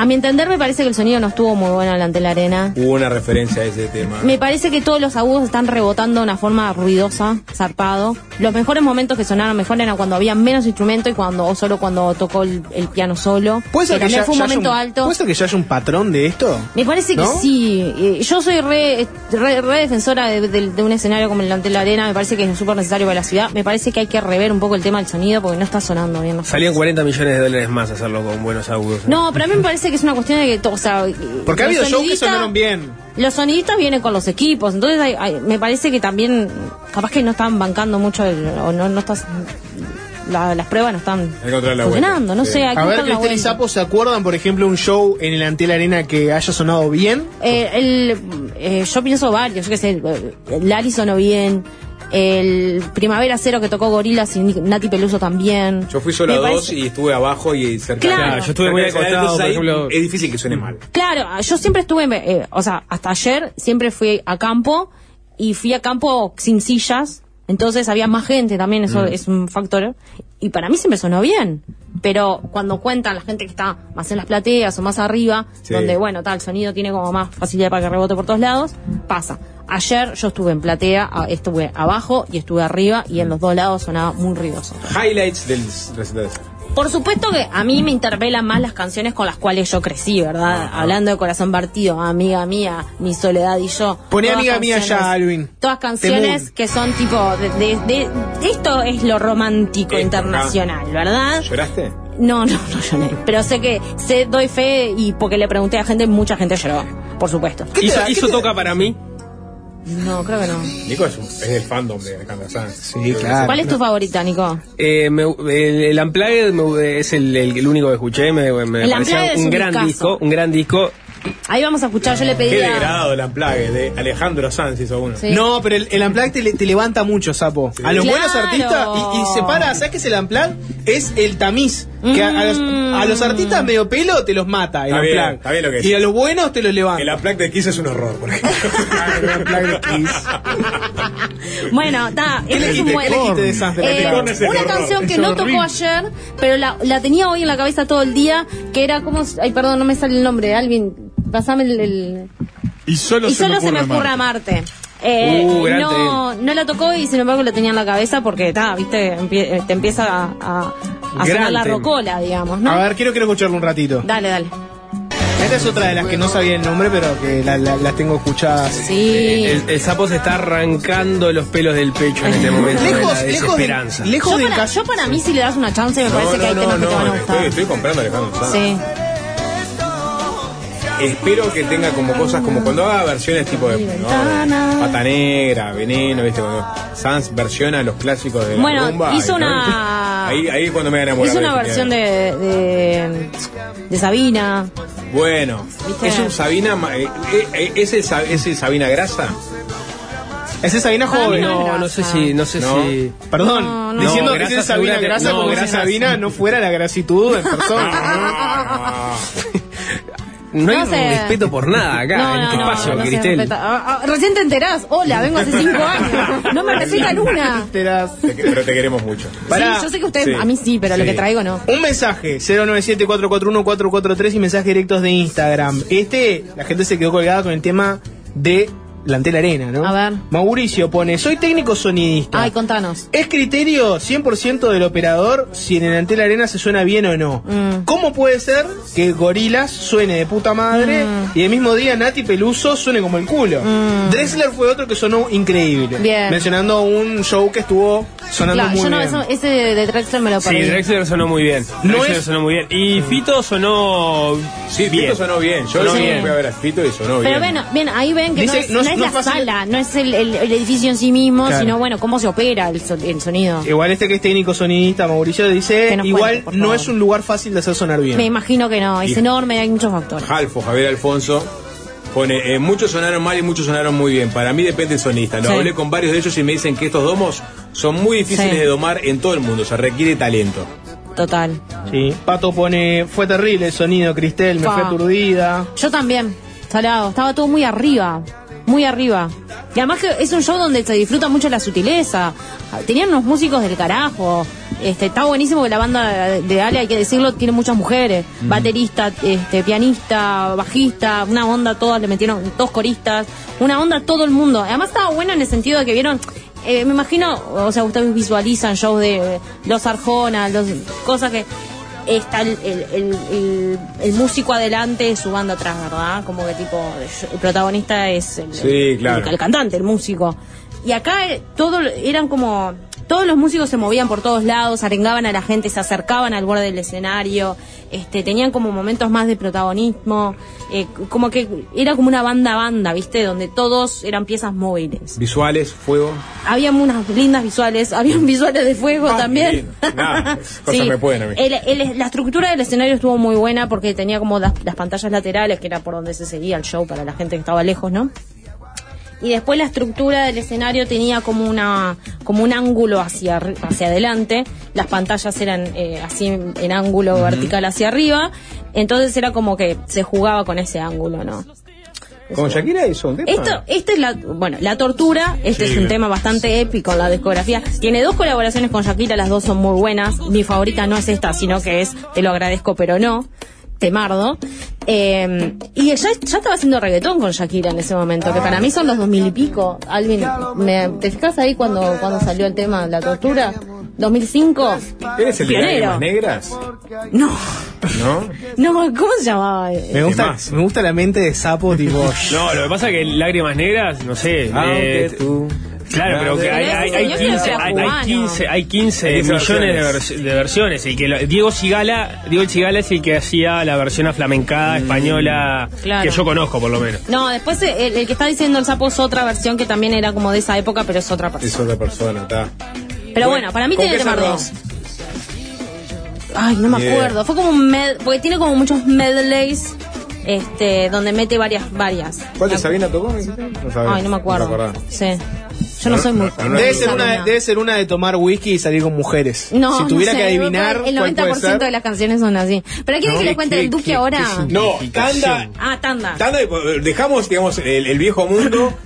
a mi entender me parece que el sonido no estuvo muy bueno delante de la arena. Hubo una referencia a ese tema. Me parece que todos los agudos están rebotando de una forma ruidosa, zarpado. Los mejores momentos que sonaron mejor eran cuando había menos instrumento y cuando o solo cuando tocó el, el piano solo. ¿Puede ser que, ya, fue un ya momento un- alto. ¿Puede ser que ya haya un patrón de esto? Me parece que sí. Eh, Yo soy re, re, re defensora de, de- de un escenario como el ante la arena. Me parece que es súper necesario para la ciudad. Me parece que hay que rever un poco el tema del sonido porque no está sonando bien. Salían 40 millones de dólares más hacerlo con buenos agudos. ¿eh? No, pero a mí me parece que es una cuestión de que, o sea, Porque ha los habido shows que sonaron bien. Los sonidistas vienen con los equipos, entonces hay- hay- me parece que también, capaz que no están bancando mucho, el- o no, no estás, la- las pruebas no están funcionando, no sé, A ver, Cristel y. Sapo, ¿se acuerdan, por ejemplo, un show en el Antel Arena que haya sonado bien? Eh, el, eh, yo pienso varios, yo qué sé, Lali sonó bien, el Primavera Cero que tocó Gorilas y Nati Peluso también. Yo fui solo a dos parece- y estuve abajo y cerca. Claro. Claro, yo estuve muy acostado, por ejemplo. Es difícil que suene mal. Claro, yo siempre estuve, eh, o sea, hasta ayer siempre fui a campo y fui a campo sin sillas, entonces había más gente también, eso Mm. es un factor. Y para mí siempre sonó bien, pero cuando cuentan la gente que está más en las plateas o más arriba, Sí. donde, bueno, tal, el sonido tiene como más facilidad para que rebote por todos lados, pasa. Ayer yo estuve en platea, estuve abajo y estuve arriba y en los dos lados sonaba muy ruidoso. Highlights del recital. Por supuesto que a mí me interpelan más las canciones con las cuales yo crecí, ¿verdad? Hablando de Corazón Partido, Amiga Mía, Mi Soledad y yo. Poné amiga mía ya, Alvin. Todas canciones que son tipo de, de- de- esto es lo romántico Esto, internacional, ¿verdad? ¿Lloraste? No, no, no lloré. Pero sé que sé, doy fe y porque le pregunté a gente, mucha gente lloró, por supuesto. ¿Hizo, hizo toca para mí? No, creo que no. Nico es, un- es del fandom de Alejandro Sanz. Sí, claro. ¿Cuál es tu favorita, Nico? Eh, me- el, el Unplugged me- es el, el- el único que escuché, me, me El parecía un un gran discazo. disco, un gran disco. Ahí vamos a escuchar, yo le pedí Qué a... degradado el amplague de Alejandro Sanz hizo uno. Sí. No, pero el, el Unplugged te, le- te levanta mucho, Sapo. A los Claro. buenos artistas y, y separa, ¿sabes qué es el Unplugged? Es el tamiz. Que a, a los, a los artistas medio pelo te los mata el Está bien, Unplugged. está bien lo que Y decís. a los buenos te los levanta. El amplague de Kiss es un horror, por ejemplo. El Unplugged de Kiss. Bueno, está, ¿Qué este le es un buen... ¿Qué le quité de Sanz de la Eh, ese una horror. canción que Es no horrible. tocó ayer, pero la, la tenía hoy en la cabeza todo el día, que era como... Ay, perdón, no me sale el nombre, Alvin, pasame el... el- Y solo, y solo se me ocurre amarte. Eh, Uh, no, no la tocó y sin embargo la tenía en la cabeza porque, está, viste, empie- te empieza a, a, a sonar la rocola, digamos, ¿no? A ver, quiero, quiero escucharlo un ratito. Dale, dale. Esta es otra de las que no sabía el nombre, pero que la- la- las tengo escuchadas. Sí. El, el sapo se está arrancando los pelos del pecho en este momento. de Lejos- la lejos de- lejos Yo del para, yo para mí si le das una chance me parece que hay temas que te van a gustar. estoy, estoy comprando a Alejandro Sanz. Sí. Espero que tenga como cosas como cuando haga versiones tipo de. ¿no? Pata Negra, Veneno, ¿viste? Cuando Sanz versiona los clásicos de la Bueno, rumba. hizo una- Ahí, ahí es cuando me enamorar. Hizo una de versión de, de, de Sabina. Bueno, ¿Viste? es un Sabina. ¿Es el, es el Sabina Grasa? Ese es Sabina joven. no No, sé si, no sé No. si. Perdón, No, no. diciendo No, que ese Sabina Grasa no, como si Sabina no fuera la grasitud en persona. No hay respeto por nada acá, No, en no, este no, espacio, Cristel. Ah, ah, recién te enterás. Hola, vengo hace cinco años. No me respeta Luna. Enterás. Te que- pero te queremos mucho. Pará. Sí, yo sé que ustedes, Sí. a mí sí, pero lo que traigo no. Un mensaje, 097-441-443 y mensajes directos de Instagram. Este, la gente se quedó colgada con el tema de la Antena Arena, ¿no? A ver. Mauricio pone, soy técnico sonidista. Ay, contanos. Es criterio 100% del operador si en el Antel Arena se suena bien o no. Mm. ¿Cómo puede ser que Gorilas suene de puta madre Mm. y el mismo día Nati Peluso suene como el culo? Drexler fue otro que sonó increíble. Bien. Mencionando un show que estuvo sonando Claro, muy yo no, bien. eso- ese de Drexler me lo Sí, perdí. Drexler sonó muy bien. No Drexler es- sonó muy bien. Y Fito sonó Sí, bien. Fito sonó bien. Yo Sonó sí bien. fui a ver a Fito y sonó Pero bien. bueno, bien, ahí ven que Dice, no es, no no es- la fácil- sala, no es el, el- el edificio en sí mismo, Claro. sino bueno, cómo se opera el, so- el sonido. Igual este que es técnico sonidista, Mauricio, dice, igual cuente, no es un lugar fácil de hacer sonar bien. Me imagino que no, es Y- enorme, hay muchos factores. Halfo, Javier Alfonso, pone, eh, muchos sonaron mal y muchos sonaron muy bien. Para mí depende del sonista. Lo Sí. hablé con varios de ellos y me dicen que estos domos son muy difíciles Sí. de domar en todo el mundo. Se requiere talento. Total. Sí. Pato pone, fue terrible el sonido, Cristel, me fue aturdida. Yo también, salado, estaba todo muy arriba, muy arriba. Y además que es un show donde se disfruta mucho la sutileza. Tenían unos músicos del carajo. Este, está buenísimo que la banda de Ale, hay que decirlo, tiene muchas mujeres. Baterista, este, pianista, bajista, una onda todas, le metieron dos coristas, una onda todo el mundo. Además estaba bueno en el sentido de que vieron, eh, me imagino, o sea, ustedes visualizan shows de eh, los Arjona, los, cosas que está el, el, el- músico adelante, su banda atrás, ¿verdad? Como que tipo, el protagonista es el, Sí, claro. el, el cantante, el músico. Y acá eh, todo eran como, todos los músicos se movían por todos lados, arengaban a la gente, se acercaban al borde del escenario, este, tenían como momentos más de protagonismo, eh, como que era como una banda banda, ¿viste? Donde todos eran piezas móviles. Visuales, fuego. Había unas lindas visuales, habían visuales de fuego Ah, también. Nada, cosas me pueden a mí. El- el- la estructura del escenario estuvo muy buena porque tenía como las, las pantallas laterales, que era por donde se seguía el show para la gente que estaba lejos, ¿no? Y después la estructura del escenario tenía como una como un ángulo hacia hacia adelante, las pantallas eran eh, así en, en ángulo vertical hacia arriba, entonces era como que se jugaba con ese ángulo, ¿no? Con Shakira hizo un tema. Esto, esta es la, bueno, la tortura, este Sí, es un tema bastante épico en la discografía. Tiene dos colaboraciones con Shakira, las dos son muy buenas. Mi favorita no es esta, sino que es Te lo agradezco, pero no. Temardo. Eh, y ya, ya estaba haciendo reggaetón con Shakira en ese momento, que para mí son los dos mil y pico. Alvin, ¿me, ¿te fijas ahí cuando, cuando salió el tema La tortura? ¿2005? ¿Eres el de lágrimas negras? No, ¿No? no, ¿cómo se llamaba? Me gusta, me gusta la mente de sapo tipo. No, lo que pasa es que Lágrimas Negras, no sé. Eh, tú. Claro, pero que hay, hay, hay, Pero ese 15, señor hay, hay cubano. 15, hay 15 Hay 15 millones de, versiones. vers- de versiones. Y que lo- Diego Cigala, Diego Cigala es el que hacía la versión aflamencada española Claro. que yo conozco por lo menos. No, después eh, el, el que está diciendo el sapo es otra versión que también era como de esa época, pero es otra persona. Es otra persona, está. Pero bueno, para mí ¿con tiene que tomar dos. Ay, no me acuerdo. Fue como un med, porque tiene como muchos medleys, este, donde mete varias, varias. ¿Cuál de Sabina tocó? No sabés. Ay, no me acuerdo. sí. Yo no soy muy. Debe ser, una, debe ser una de tomar whisky y salir con mujeres. No, si tuviera no sé, que adivinar, el ¿cuál puede 90% ser? de las canciones son así. Pero quiere No, que le ¿qué- cuente el Duque qué- ahora. qué No, tanda. Ah, tanda. Tanda, y- dejamos, digamos, el, el viejo mundo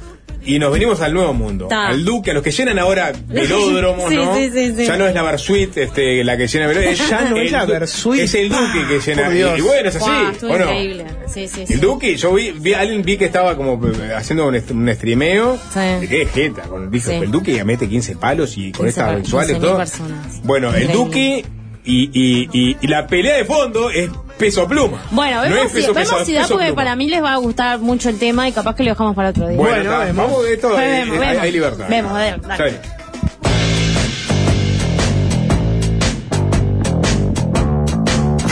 y nos venimos al nuevo mundo. Ta. Al Duque, a los que llenan ahora velódromos, Sí, ¿no? sí, sí, sí. Ya no es la Versuit este, la que llena velódromos. Ya no es la Versuit. Es el Duque que llena. Y, bueno, es así. ¿o no? increíble. Sí, sí, sí. El Duque, yo vi, vi alguien vi que estaba como eh, haciendo un, un streameo. Sí. De qué jeta, con, dijo, Sí. el Duque ya mete 15 palos y con 15 estas visuales 15.000 todo. personas. Bueno, el. Duque y, y, y, y la pelea de fondo es peso pluma. Bueno, No vemos, es peso ci- vemos ciudad peso porque pluma. para mí les va a gustar mucho el tema y capaz que lo dejamos para otro día. Bueno, vamos, esto, Pues vemos, vemos. hay libertad. Vemos, dale.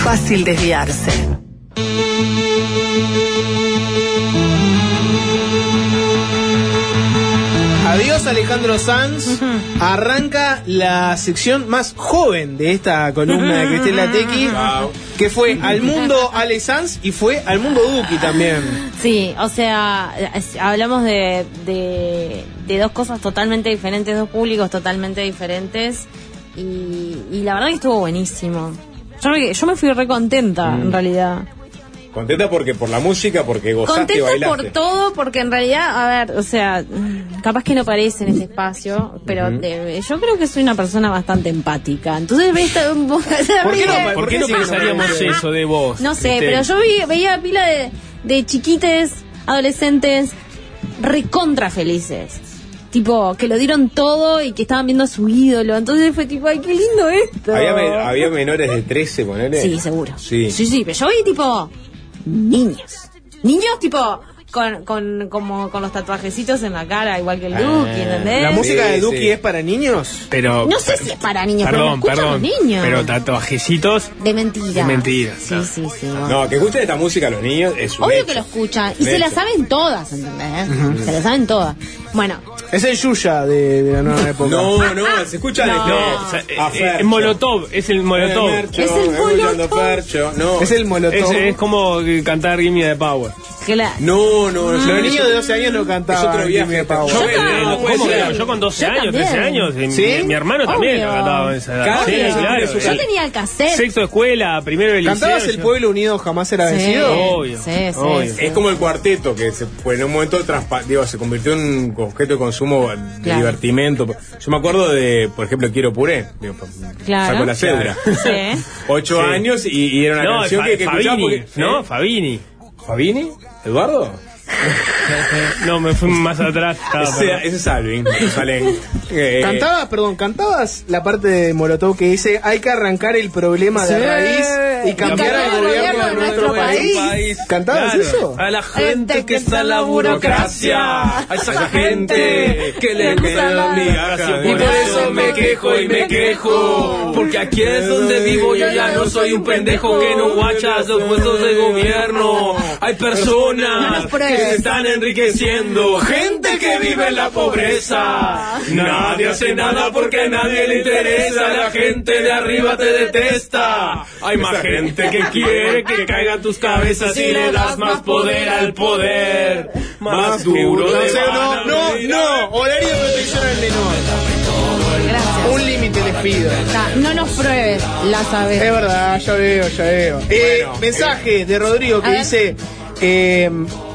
Fácil desviarse. Alejandro Sanz. Arranca la sección más joven de esta columna de Cristel Latequi, que fue al mundo Ale Sanz y fue al mundo Duki también. Sí, o sea, hablamos de, de, de dos cosas totalmente diferentes, dos públicos totalmente diferentes y, y la verdad que estuvo buenísimo. Yo me, yo me fui re contenta, Mm. en realidad. Contenta porque por la música, porque gozaste y Contenta bailaste. por todo, porque en realidad, a ver, o sea, capaz que no parece en este espacio, pero eh, yo creo que soy una persona bastante empática. Entonces, ves, ¿Por qué no, ¿por qué no pensaríamos eso de vos? No sé, Cristel? pero yo vi- veía pila de, de chiquites, adolescentes, recontra felices. Tipo, que lo dieron todo y que estaban viendo a su ídolo. Entonces fue tipo, ay, qué lindo esto. ¿Había, había menores de 13, ponele? Sí, seguro. Sí. Sí, sí, pero yo vi tipo niños. Niños tipo con, con, como, con los tatuajecitos en la cara, igual que el Duki, ¿entendés? ¿La música de Sí, Duki sí. es para niños? Pero, No sé si es para niños, pero perdón, escuchan perdón. los niños. Pero tatuajecitos de mentira. de mentira. Sí, sí, sí. bueno. No, que escuchen esta música los niños es un Obvio hecho. que lo escuchan. Y De se la saben todas, ¿entendés? Se la saben todas. Bueno, Es el Yuya de, de la nueva época. No, no, se escucha No. este. O sea, a eh, Fercho. es Molotov, es el Molotov. Eh, Mercho, Es el Molotov. No, Es el Molotov. Es, es como cantar Gimme the Power. que la... no, no, no. Los niños de 12 años no Es cantaban. otro viaje. Yo, Yo eh, también. ¿cómo puede que ser. no? Yo con 12 Yo años, también. 13 años, ¿Sí? mi, mi hermano también Obvio. lo cantaba en esa edad. Sí, claro. Yo tenía el cassette. Sexto de escuela, primero de liceo. ¿Cantabas El yo- Pueblo Unido jamás será Sí. vencido? Obvio. Sí, sí, obvio. sí. Es como el cuarteto que se, pues, en un momento digo, se convirtió en un objeto de consumo de Claro. divertimento. Yo me acuerdo de, por ejemplo, Quiero Puré. Digo, Claro. Saco la cédula. Sí. Ocho Sí. años y, y era una No, canción que, que escuchaba Fabini, porque. ¿no? ¿Eh? Fabini. ¿Fabini? ¿Eduardo? No, me fui más atrás. Ese, ese es Alvin. Eh, Cantabas, perdón, cantabas la parte de Molotov que dice hay que arrancar el problema de raíz y cambiar cambiar el gobierno de nuestro país. ¿Cantabas Claro. eso? A la Gente que está en la burocracia. A esa gente que le gusta la migaja. Y por eso me quejo y me quejo. Porque aquí es donde vivo yo ya no soy un pendejo que no guachas los puestos de gobierno. Hay personas que. Se están enriqueciendo. Gente que vive en la pobreza. Nadie hace nada porque a nadie le interesa. La gente de arriba te detesta. Hay más gente que quiere que caigan tus cabezas y le das más poder al poder. Más duro No, no, no, no, horario de protección al menor. Gracias. Un límite les pido. No nos pruebes, la Es sabes. verdad, ya veo, ya veo. Eh, mensaje de Rodrigo que dice: eh,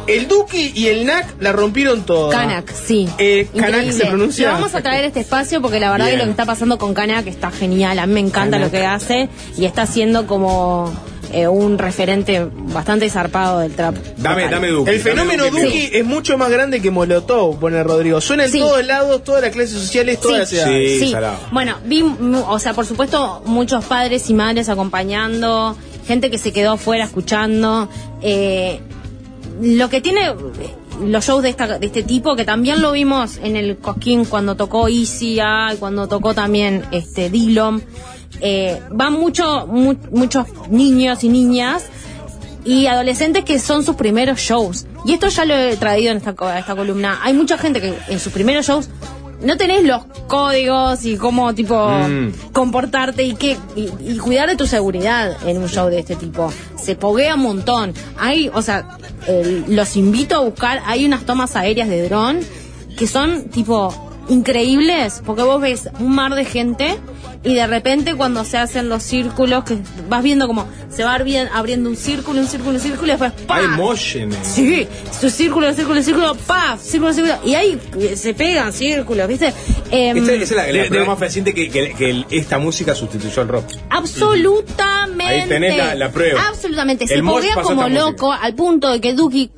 El Duki y el NAC la rompieron toda. Kanak, sí. Eh, Kanak se pronuncia. Lo vamos a traer este espacio porque la verdad Bien. que lo que está pasando con Kanak está genial. A mí me encanta Kanak. lo que hace y está siendo como eh, un referente bastante zarpado del trap. Dame, dame Duki. El fenómeno Duki es mucho más grande que Molotov, pone Rodrigo. Suena en Sí. todos lados, todas las clases sociales, todas las Sí. edades. Sí, bueno, vi, mu- o sea, por supuesto, muchos padres y madres acompañando, gente que se quedó afuera escuchando. eh, lo que tiene los shows de, esta, de este tipo, que también lo vimos en el Cosquín cuando tocó Easy y cuando tocó también este Dillon, eh, van mucho, mu- muchos niños y niñas y adolescentes que son sus primeros shows. Y esto ya lo he traído en esta, esta columna. Hay mucha gente que en sus primeros shows no tenés los códigos y cómo tipo Mm. comportarte y qué y, y cuidar de tu seguridad en un show de este tipo. Se poguea un montón. Hay, o sea, los invito a buscar, hay unas tomas aéreas de dron que son tipo increíbles porque vos ves un mar de gente y de repente cuando se hacen los círculos que vas viendo como se va abri- abriendo un círculo, un círculo, un círculo y después ¡pah! Hay motion. eh. Sí, su círculo, círculo, círculo, ¡paf! Círculo, círculo. Y ahí eh, se pegan círculos, ¿viste? Esta, esa es la, la más fehaciente que, que- que el- esta música sustituyó al rock. absolutamente. Ahí tenés la- la prueba. Absolutamente. Se El pasó como música. loco al punto de que Duki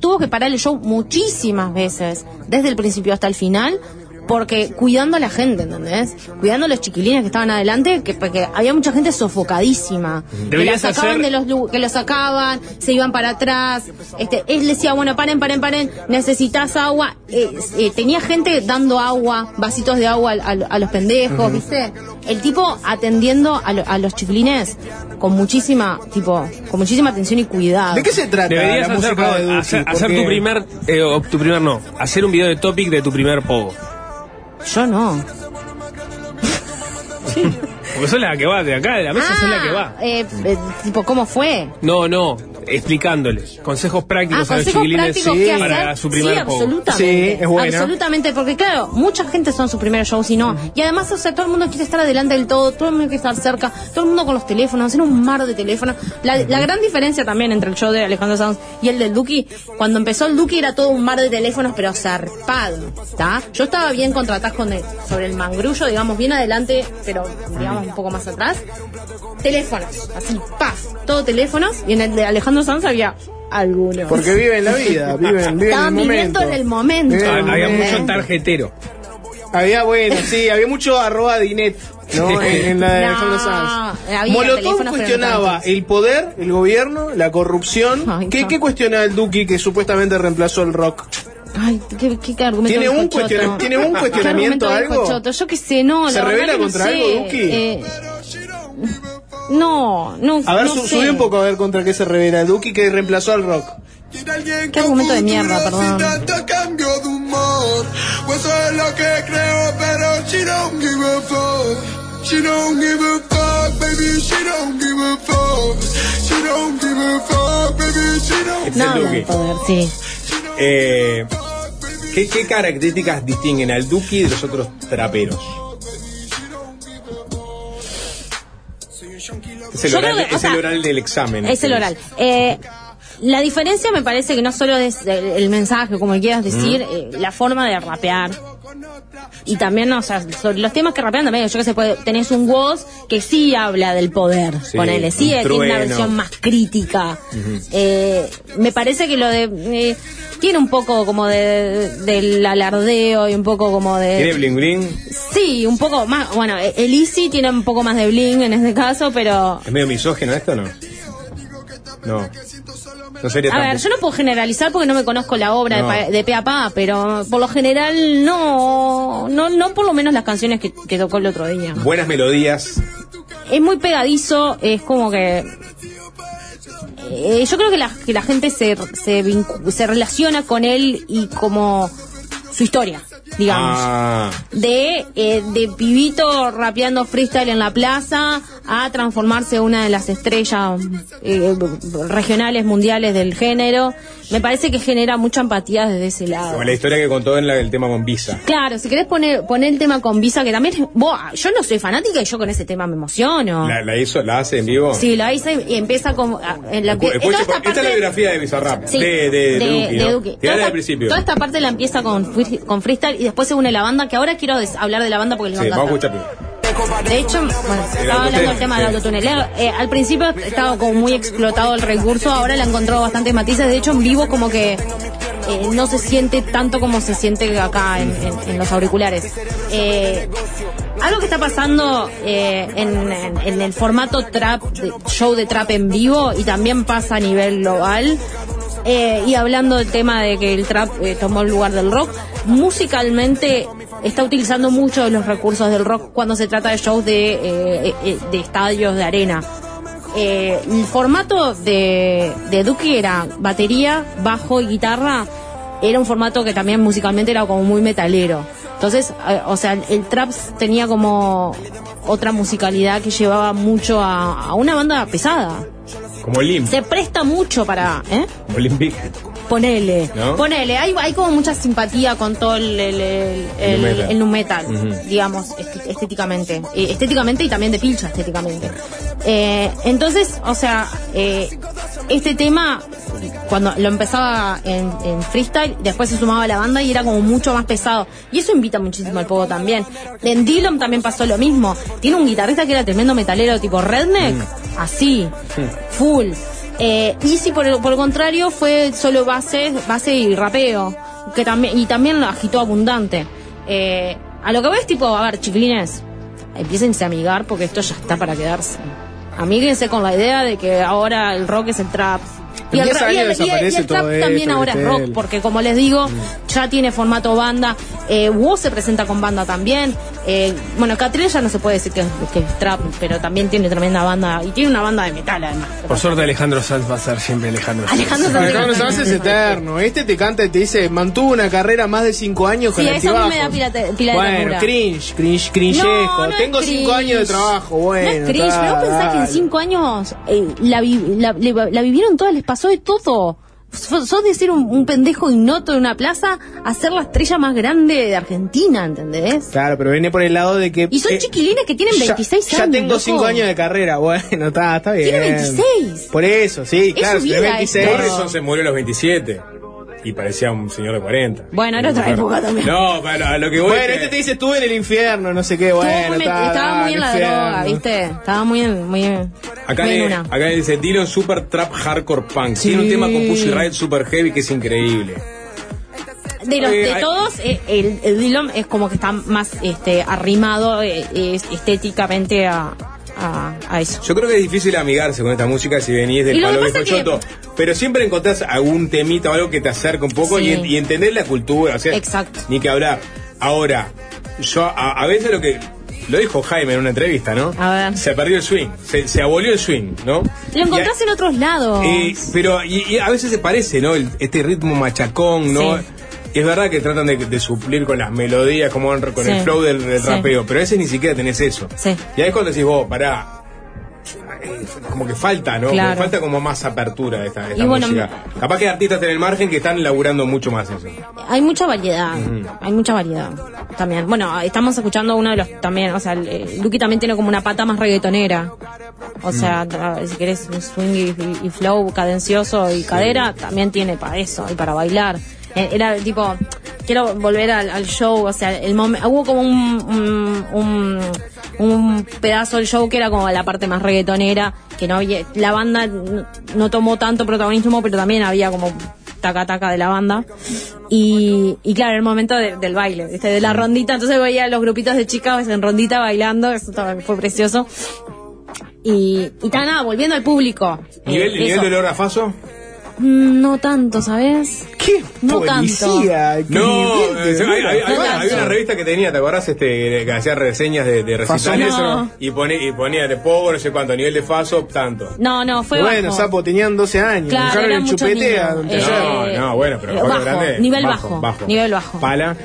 tuvo que parar el show muchísimas veces, desde el principio hasta el final, porque cuidando a la gente, ¿entendés? Cuidando a los chiquilines que estaban adelante, que porque había mucha gente sofocadísima. Que la Deberías sacaban hacer- de los que lo sacaban, se iban para atrás. Este, él decía, bueno, paren, paren, paren, necesitas agua. Eh, eh, tenía gente dando agua, vasitos de agua a, a- a los pendejos, ¿viste? El tipo atendiendo a, lo- a los chiquilines con muchísima, tipo, con muchísima atención y cuidado. ¿De qué se trata Deberías la hacer, música de hacer, tu primer, eh, o tu primer no, hacer un video de topic de tu primer pogo. Yo no. Porque sos la que va de acá, de la mesa sos la que va. Eh, eh, tipo, ¿cómo fue? No, no, explicándoles. Consejos prácticos Ah, a los chiquilines que para su primer sí, pogo. absolutamente. Absolutamente, porque claro, mucha gente son sus primeros shows y no. Y además, o sea, todo el mundo quiere estar adelante del todo, todo el mundo quiere estar cerca, todo el mundo con los teléfonos, hacer un mar de teléfonos. La, la gran diferencia también entre el show de Alejandro Sanz y el del Duki, cuando empezó el Duki era todo un mar de teléfonos, pero zarpado, ¿está? Yo estaba bien contratado con sobre el mangrullo, digamos, bien adelante, pero digamos un poco más atrás. Teléfonos, así, paf, todo teléfonos, y en el de Alejandro Sanz había algunos. Porque viven la vida, viven, viven el Estaban viviendo en el momento. Ah, Había mucho tarjetero. Había, bueno, sí, había mucho arroba dinet, ¿no? En, en la de No, Alejandro Sanz. Molotov no cuestionaba el poder, el gobierno, la corrupción. ¿Qué, ¿Qué cuestionaba el Duki que supuestamente reemplazó el rock? Ay, qué, qué, qué argumento ¿Tiene un Jochoto. cuestiona- tiene un ¿Qué cuestionamiento, algo? Yo qué sé, no. ¿Se revela no contra sé. algo, Duki? Eh, no, no. A ver, no su- sé. subí un poco a ver contra qué se revela el Duki que reemplazó al rock. Qué argumento de mierda, perdón. cambio de humor. Pues eso es lo que creo, pero she don't give a fuck. She don't give a fuck, baby, she don't give a fuck. She don't give a fuck, baby, she don't es No, sí. Eh, ¿qué, qué características distinguen al Duki de los otros traperos? Es el, Yo oral, que, el oral del examen. Es el oral. Eh, la diferencia me parece que no solo es el, el mensaje, como quieras decir, eh, la forma de rapear. Y también, o sea, sobre los temas que rapean también, yo que sé, puede- tenés un voz que sí habla del poder, Sí, ponele, sí, un eh, tiene una versión más crítica. Eh, me parece que lo de... eh, tiene un poco como de, del alardeo y un poco como de... ¿Tiene bling bling? Sí, un poco más, bueno, el Easy tiene un poco más de bling en este caso, pero... ¿Es medio misógeno esto o no? No. No sería A ver, yo no puedo generalizar porque no me conozco la obra No. de, de pe a pa, pero por lo general no, no, no por lo menos las canciones que, que tocó el otro día. buenas melodías. Es muy pegadizo, es como que... eh, yo creo que la, que la gente se, se, se relaciona con él y como su historia, digamos. Ah, de, eh, de pibito rapeando freestyle en la plaza a transformarse en una de las estrellas eh, regionales, mundiales del género. Me parece que genera mucha empatía desde ese lado. como la historia que contó en la del tema con Visa. Claro, si querés poner, poner el tema con Visa, que también yo no soy fanática y yo con ese tema me emociono. ¿La, la hizo, la hace en vivo? Sí, lo hice y empieza como... En la, Escu- en escuche, toda esta esta, es la parte- biografía de Bizarrap. Sí, de, de, de, Duki, de ¿no? Duki. Toda esta- principio. Toda esta parte la empieza con, con freestyle y después se une la banda, que ahora quiero hablar de la banda porque les va Sí, a vamos a escuchar. De hecho, bueno, estaba hablando del tema del autotune. Eh, al principio estaba como muy explotado el recurso, ahora le ha encontrado bastantes matices. De hecho, en vivo como que eh, no se siente tanto como se siente acá en, en- en los auriculares. Eh, algo que está pasando eh, en, en- en el formato trap, de- show de trap en vivo y también pasa a nivel global. eh, y hablando del tema de que el trap eh, tomó el lugar del rock, musicalmente está utilizando mucho los recursos del rock cuando se trata de shows de, eh, eh, de estadios de arena. Eh, el formato de, de Duki era batería, bajo y guitarra. Era un formato que también musicalmente era como muy metalero. Entonces, eh, o sea, el trap tenía como otra musicalidad que llevaba mucho a, a una banda pesada. Como Limp. Se presta mucho para... ¿eh? Bizkit. Ponele, ¿No? ponele, hay, hay como mucha simpatía con todo el, el, el, el- Nu metal. el nu metal, Ujú. digamos, est- estéticamente. Estéticamente y también de pilcha estéticamente. Eh, entonces, o sea, eh, este tema, cuando lo empezaba en, en freestyle, después se sumaba a la banda y era como mucho más pesado. Y eso invita muchísimo al pogo también. En Dillon también pasó lo mismo. Tiene un guitarrista que era tremendo metalero tipo redneck, así, full. Eh, Easy por el, por el contrario fue solo base, base y rapeo, que también y también lo agitó abundante. Eh, a lo que voy es tipo, a ver, chiquilines, empiecen a amigar porque esto ya está para quedarse. Amíguense con la idea de que ahora el rock es el trap. Y el, En 10 ra- y el- años y el- y el desaparece trap también ahora es rock, porque como les digo, ya tiene formato banda. Eh, Woz se presenta con banda también. Eh, bueno, Catriel ya no se puede decir que, es- que es trap, pero también tiene tremenda banda. Y tiene una banda de metal además. Por suerte Alejandro Sanz va a ser siempre Alejandro Sanz. Alejandro Sanz. Alejandro Sanz es eterno. Este te canta y te dice, mantuvo una carrera más de 5 años con Sí, eso a mí me da pila, de Bueno, ternura. cringe, cringe, cringesco. No, no Tengo 5 cringe. años de trabajo, bueno. no es cringe, pero vos pensás que en dale. cinco años eh, la, vi- la vivieron todas, les pasó de todo. Sos sos de ser un, un pendejo ignoto de una plaza a ser la estrella más grande de Argentina, ¿entendés? Claro, pero viene por el lado de que... Y son eh, chiquilines que tienen ya- 26 Ya años. tengo 5 loco. años de carrera, bueno, está, está bien. Tiene 26. Por eso, sí, Es claro, su vida tenés 26. esto. Morrison se murió a los 27 y parecía un señor de 40. Bueno, era otra época también. No, pero a lo que voy Bueno, es que- este te dice estuve en el infierno, no sé qué, bueno, estaba muy en la infierno. droga, ¿viste? Estaba muy en, muy en, Acá, acá dice Dylan Super Trap Hardcore Punk. Sí. Tiene un tema con Pussy Riot Super Heavy que es increíble. De, los, Eh, de todos, eh, el, el Dylan es como que está más este, arrimado eh, es estéticamente a, a, a eso. Yo creo que es difícil amigarse con esta música si venís del palo que- choto. Pero siempre encontrás algún temita o algo que te acerca un poco Sí. y, y entender la cultura. O sea, Exacto. Ni que hablar. Ahora, yo a, a veces lo que. Lo dijo Jaime en una entrevista, ¿no? A ver. Se perdió el swing. Se, se abolió el swing, ¿no? Lo encontrás en otros lados. Eh, pero y, y a veces se parece, ¿no? El- este ritmo machacón, ¿no? Sí. Es verdad que tratan de, de suplir con las melodías, como van con Sí. el flow del, del Sí. rapeo, pero a veces ni siquiera tenés eso. Sí. Y ahí es cuando decís vos, pará. eh, Como que falta, ¿no? Claro. Como falta como más apertura de esta, de esta Y bueno, música. Capaz que hay artistas en el margen que están laburando mucho más eso. Hay mucha variedad, hay mucha variedad también. Bueno, estamos escuchando uno de los también, o sea, Lucky también tiene como una pata más reggaetonera. O sea, Mm. si querés un swing y, y flow cadencioso y cadera, también tiene para eso y para bailar. Eh, Era tipo, quiero volver al, al show, o sea, el momen- hubo como un, un, un, un pedazo del show que era como la parte más reggaetonera, que no había, la banda no, tomó tanto protagonismo, pero también había como taca taca de la banda. Y, y claro, el momento de- del baile, ¿viste? de la rondita, entonces veía a los grupitos de chicas en rondita bailando, eso fue precioso. Y, y nada, volviendo al público. ¿Nivel, eh, nivel de olor a faso? Mm, No tanto, ¿sabes? ¿Qué? No Policía, tanto. qué No, eh, hay, hay- hay No una, hay una revista que tenía, ¿te acordás? Este, que hacía reseñas de, de recitales No. y, pone, y ponía de poco, no sé cuánto, nivel de faso, tanto. No, no, fue Bueno, bajo. Sapo, tenían 12 años. Claro, el chupete a Eh. No, no, bueno, pero eh, bajo, grande. nivel bajo, nivel bajo. Pala.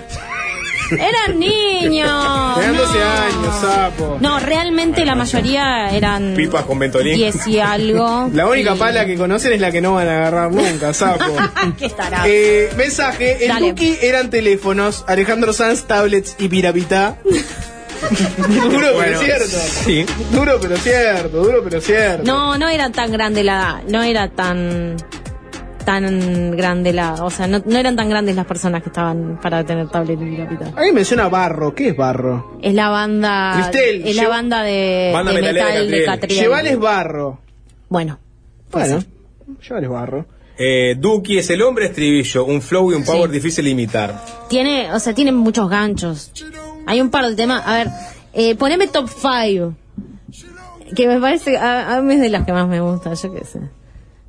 Eran niños. Tenían no. 12 años, Sapo. No, realmente la mayoría eran Pipas con Ventolín. 10 y algo. La única Y- pala que conocen es la que no van a agarrar nunca, Sapo. ¿Qué estará? Eh, mensaje, el. Duki eran teléfonos, Alejandro Sanz, tablets y pirapita. duro pero Bueno, cierto. sí. Duro pero cierto, duro pero cierto. No, no era tan grande la, no era tan tan grande la, o sea, no, no eran tan grandes las personas que estaban para tener tablet y capitán. Alguien menciona Barro, ¿qué es Barro? Es la banda, Cristel, es la banda de, Banda de metal de Catriel. Catriel. Llevales Barro. Bueno, Bueno, llevales Barro. Eh, Duki es el hombre estribillo, un flow y un power difícil de imitar. tiene, o sea, tiene muchos ganchos. Hay un par de temas, a ver, eh, poneme top 5. Que me parece, a, a mí es de las que más me gusta, yo qué sé.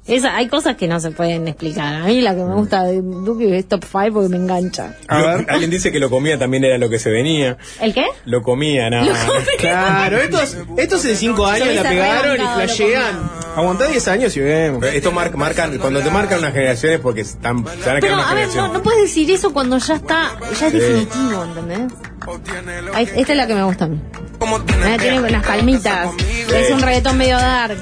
Esa, hay cosas que no se pueden explicar. A mí la que me gusta de Duque es top 5 porque me engancha. Lo- Alguien dice que lo comía también era lo que se venía. ¿El qué? Lo comía, nada. Comía. Claro, estos, estos en 5 años la pegaron y flashean. Aguantá 10 años y vemos. Esto mar- marcan, cuando te marcan unas generaciones porque están, se van a Pero, una a ver, no, no puedes decir eso cuando ya está, ya es Sí. definitivo, ¿entendés? Esta es la que me gusta a mí. Eh, Tiene unas palmitas. Es un reggaetón medio dark.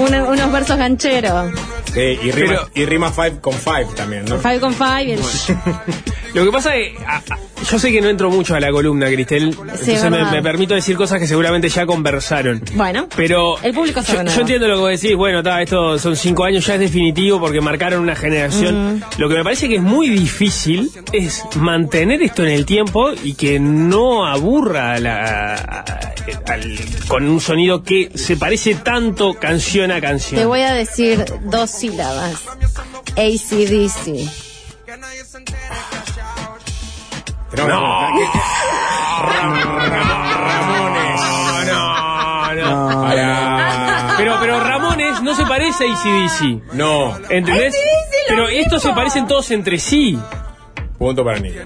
Una- unos versos gancheros. Sí, y rima, y rima five con five también, ¿no? Five con five. y el- Lo que pasa es, a- a- yo sé que no entro mucho a la columna, Cristel, entonces me, permito decir cosas que seguramente ya conversaron. Bueno, Pero el público yo, yo entiendo lo que vos decís, bueno, ta, esto son cinco años, ya es definitivo porque marcaron una generación. Lo que me parece que es muy difícil es mantener esto en el tiempo y que no aburra a la- al- con un sonido que se parece tanto canción a canción. Te voy a decir dos sílabas. ACDC. No, Ramones. No, no. Para- Pero, pero Ramones no se parece a ACDC. No. ¿Entendés? Pero estos se parecen todos entre sí. Punto para Nico.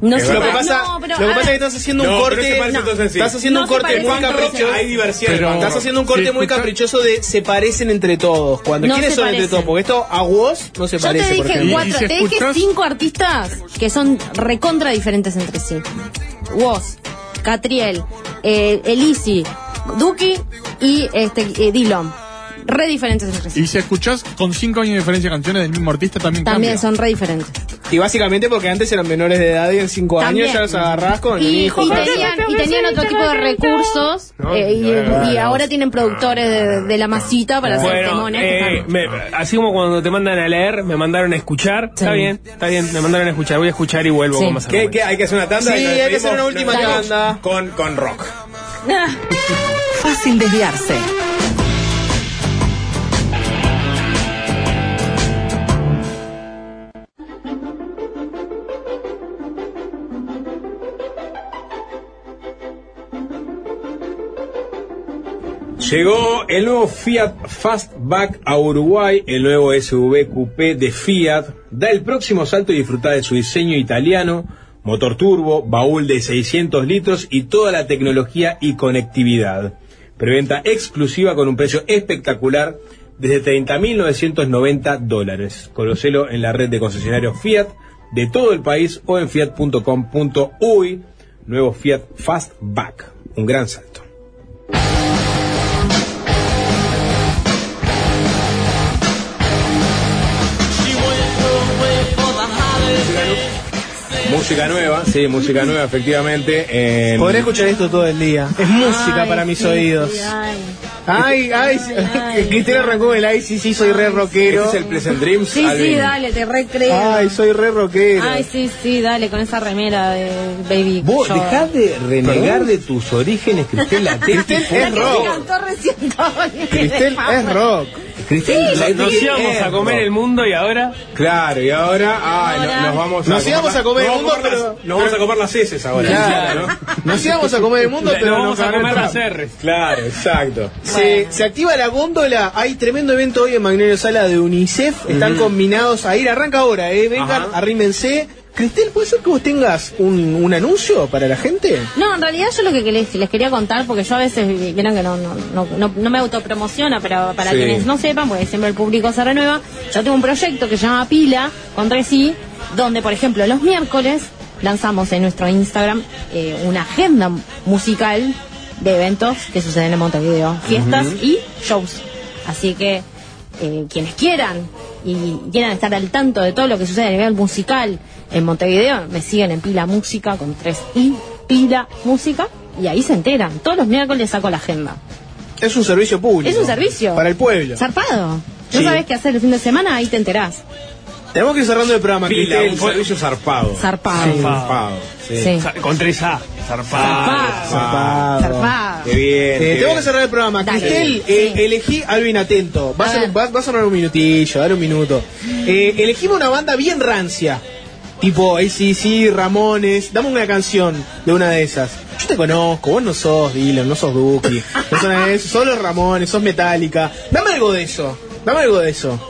No Es sé, Lo que pasa, no, pero lo que pasa es que estás haciendo un No, pero corte. sí. Estás haciendo No un corte muy caprichoso. Hay diversión. Pero- Estás haciendo un corte muy caprichoso de se parecen entre todos. Cuando No ¿quiénes son entre parecen. todos? Porque esto a vos no se Yo parece, te por dije cuatro, te dije cinco artistas que son recontra diferentes entre sí. Woz, Catriel, eh, Elisi, Duki y este eh, Dillon. Re diferentes entre sí. Y si escuchás con 5 años de diferencia canciones del mismo artista, también, También cambia. son re diferentes. Y básicamente porque antes eran menores de edad y en 5 También. años ya los agarrás con el Y, hijo. y tenían, y tenían otro tipo de recursos No, eh, y, no, no, y no. ahora tienen productores de, de la masita para hacer Bueno, temones. que eh, me- así como cuando te mandan a leer, me mandaron a escuchar. Está bien, está bien, me mandaron a escuchar. Voy a escuchar y vuelvo Sí. con más ¿Qué, argumentos. qué? ¿Hay que hacer una tanda? Sí, hay que hacer una última tanda. Con, con rock. Fácil desviarse. Llegó el nuevo Fiat Fastback a Uruguay, el nuevo SUV Coupé de Fiat. Da el próximo salto y disfruta de su diseño italiano, motor turbo, baúl de 600 litros y toda la tecnología y conectividad. Preventa exclusiva con un precio espectacular desde 30.990 dólares. Conocelo en la red de concesionarios Fiat de todo el país o en fiat.com.uy. Nuevo Fiat Fastback. Un gran salto. Música nueva, sí, música nueva, efectivamente. en- Podré escuchar esto todo el día. Es música Ay, para mis sí, oídos. sí, ay. Ay, ay, Cristina arrancó el ay, sí, sí, soy re rockero. Este es el Pleasant Dreams. Sí, sí, Alvin. dale, te recreo. Ay, soy re rockero. Ay, sí, sí, dale, con esa remera de Baby Vos dejá de renegar de tus orígenes, Cristel Latetti. Cristel es La rock. Cristel es rock. Sí, Latetti Nos íbamos a comer el mundo y ahora. Claro, y ahora, ay, no- nos vamos a Nos íbamos a comer el vamos mundo, a las- Nos vamos a comer las heces ahora. Claro. ¿no? Nos íbamos a comer el mundo, pero vamos nos a agarró comer las. R's. Claro, exacto. Se, se activa la góndola. Hay tremendo evento hoy en Magnolio Sala de UNICEF. Están combinados a ir. Arranca ahora, ¿eh? Vengan, arrímense. Cristel, ¿puede ser que vos tengas un, un anuncio para la gente? No, en realidad yo lo que les, les quería contar, porque yo a veces, vieron que no, no, no, no, no me autopromociono, pero para Sí. quienes no sepan, porque siempre el público se renueva, yo tengo un proyecto que se llama Pila, con tres i, donde, por ejemplo, los miércoles lanzamos en nuestro Instagram eh, una agenda musical de eventos que suceden en Montevideo, fiestas y shows. Así que eh, quienes quieran y quieran estar al tanto de todo lo que sucede a nivel musical en Montevideo, me siguen en Pila Música con tres i, Pila Música, y ahí se enteran. Todos los miércoles saco la agenda. Es un servicio público. Es un servicio. Para el pueblo. Zarpado. Sí. No sabes qué hacer el fin de semana, ahí te enterás. Tenemos que ir cerrando el programa, Pila, Cristel. un servicio zarpado. Zarpado. Zarpado. Sí. Sí. Con 3A. Zarpado. Zarpado. Zarpado. Zarpado. Qué bien. Eh, qué tengo bien. que cerrar el programa. Dale. Cristel, Sí. eh, elegí Alvin Atento. Va a, A ser- ver. va- va a sonar un minutillo, dale un minuto. Eh, elegimos una banda bien rancia. Tipo ACC, Ramones. Dame una canción de una de esas. Yo te conozco, vos no sos Dylan, no sos Duki. No sos de eso, sos los Ramones, sos Metallica. Dame algo de eso. Dame algo de eso.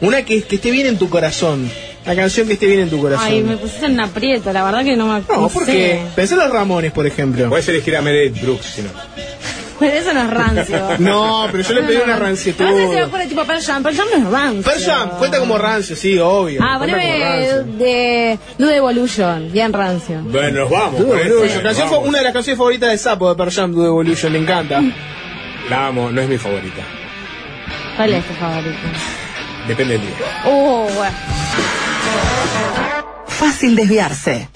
Una que, que esté bien en tu corazón. Una canción que esté bien en tu corazón. Ay, me pusiste en aprieto, la verdad que no me No, ¿por sé. qué? Pensé en los Ramones, por ejemplo. Puedes elegir a Meredith Brooks, si no. Pero eso no es rancio. No, pero yo le pedí una rancietud. No sé si me acuerdo tipo Pearl Jam. Pearl Jam no es rancio. Pearl Jam, cuenta como rancio, sí, obvio. Ah, poneme de Dude Evolution, bien rancio. Bueno, nos vamos. Dude. Evolution. Canción Vamos. fue una de las canciones favoritas de Sapo de Pearl Jam, Dude Evolution, le encanta. La amo, no es mi favorita. ¿Cuál es tu favorito? Depende del día. Oh, bueno. Fácil desviarse.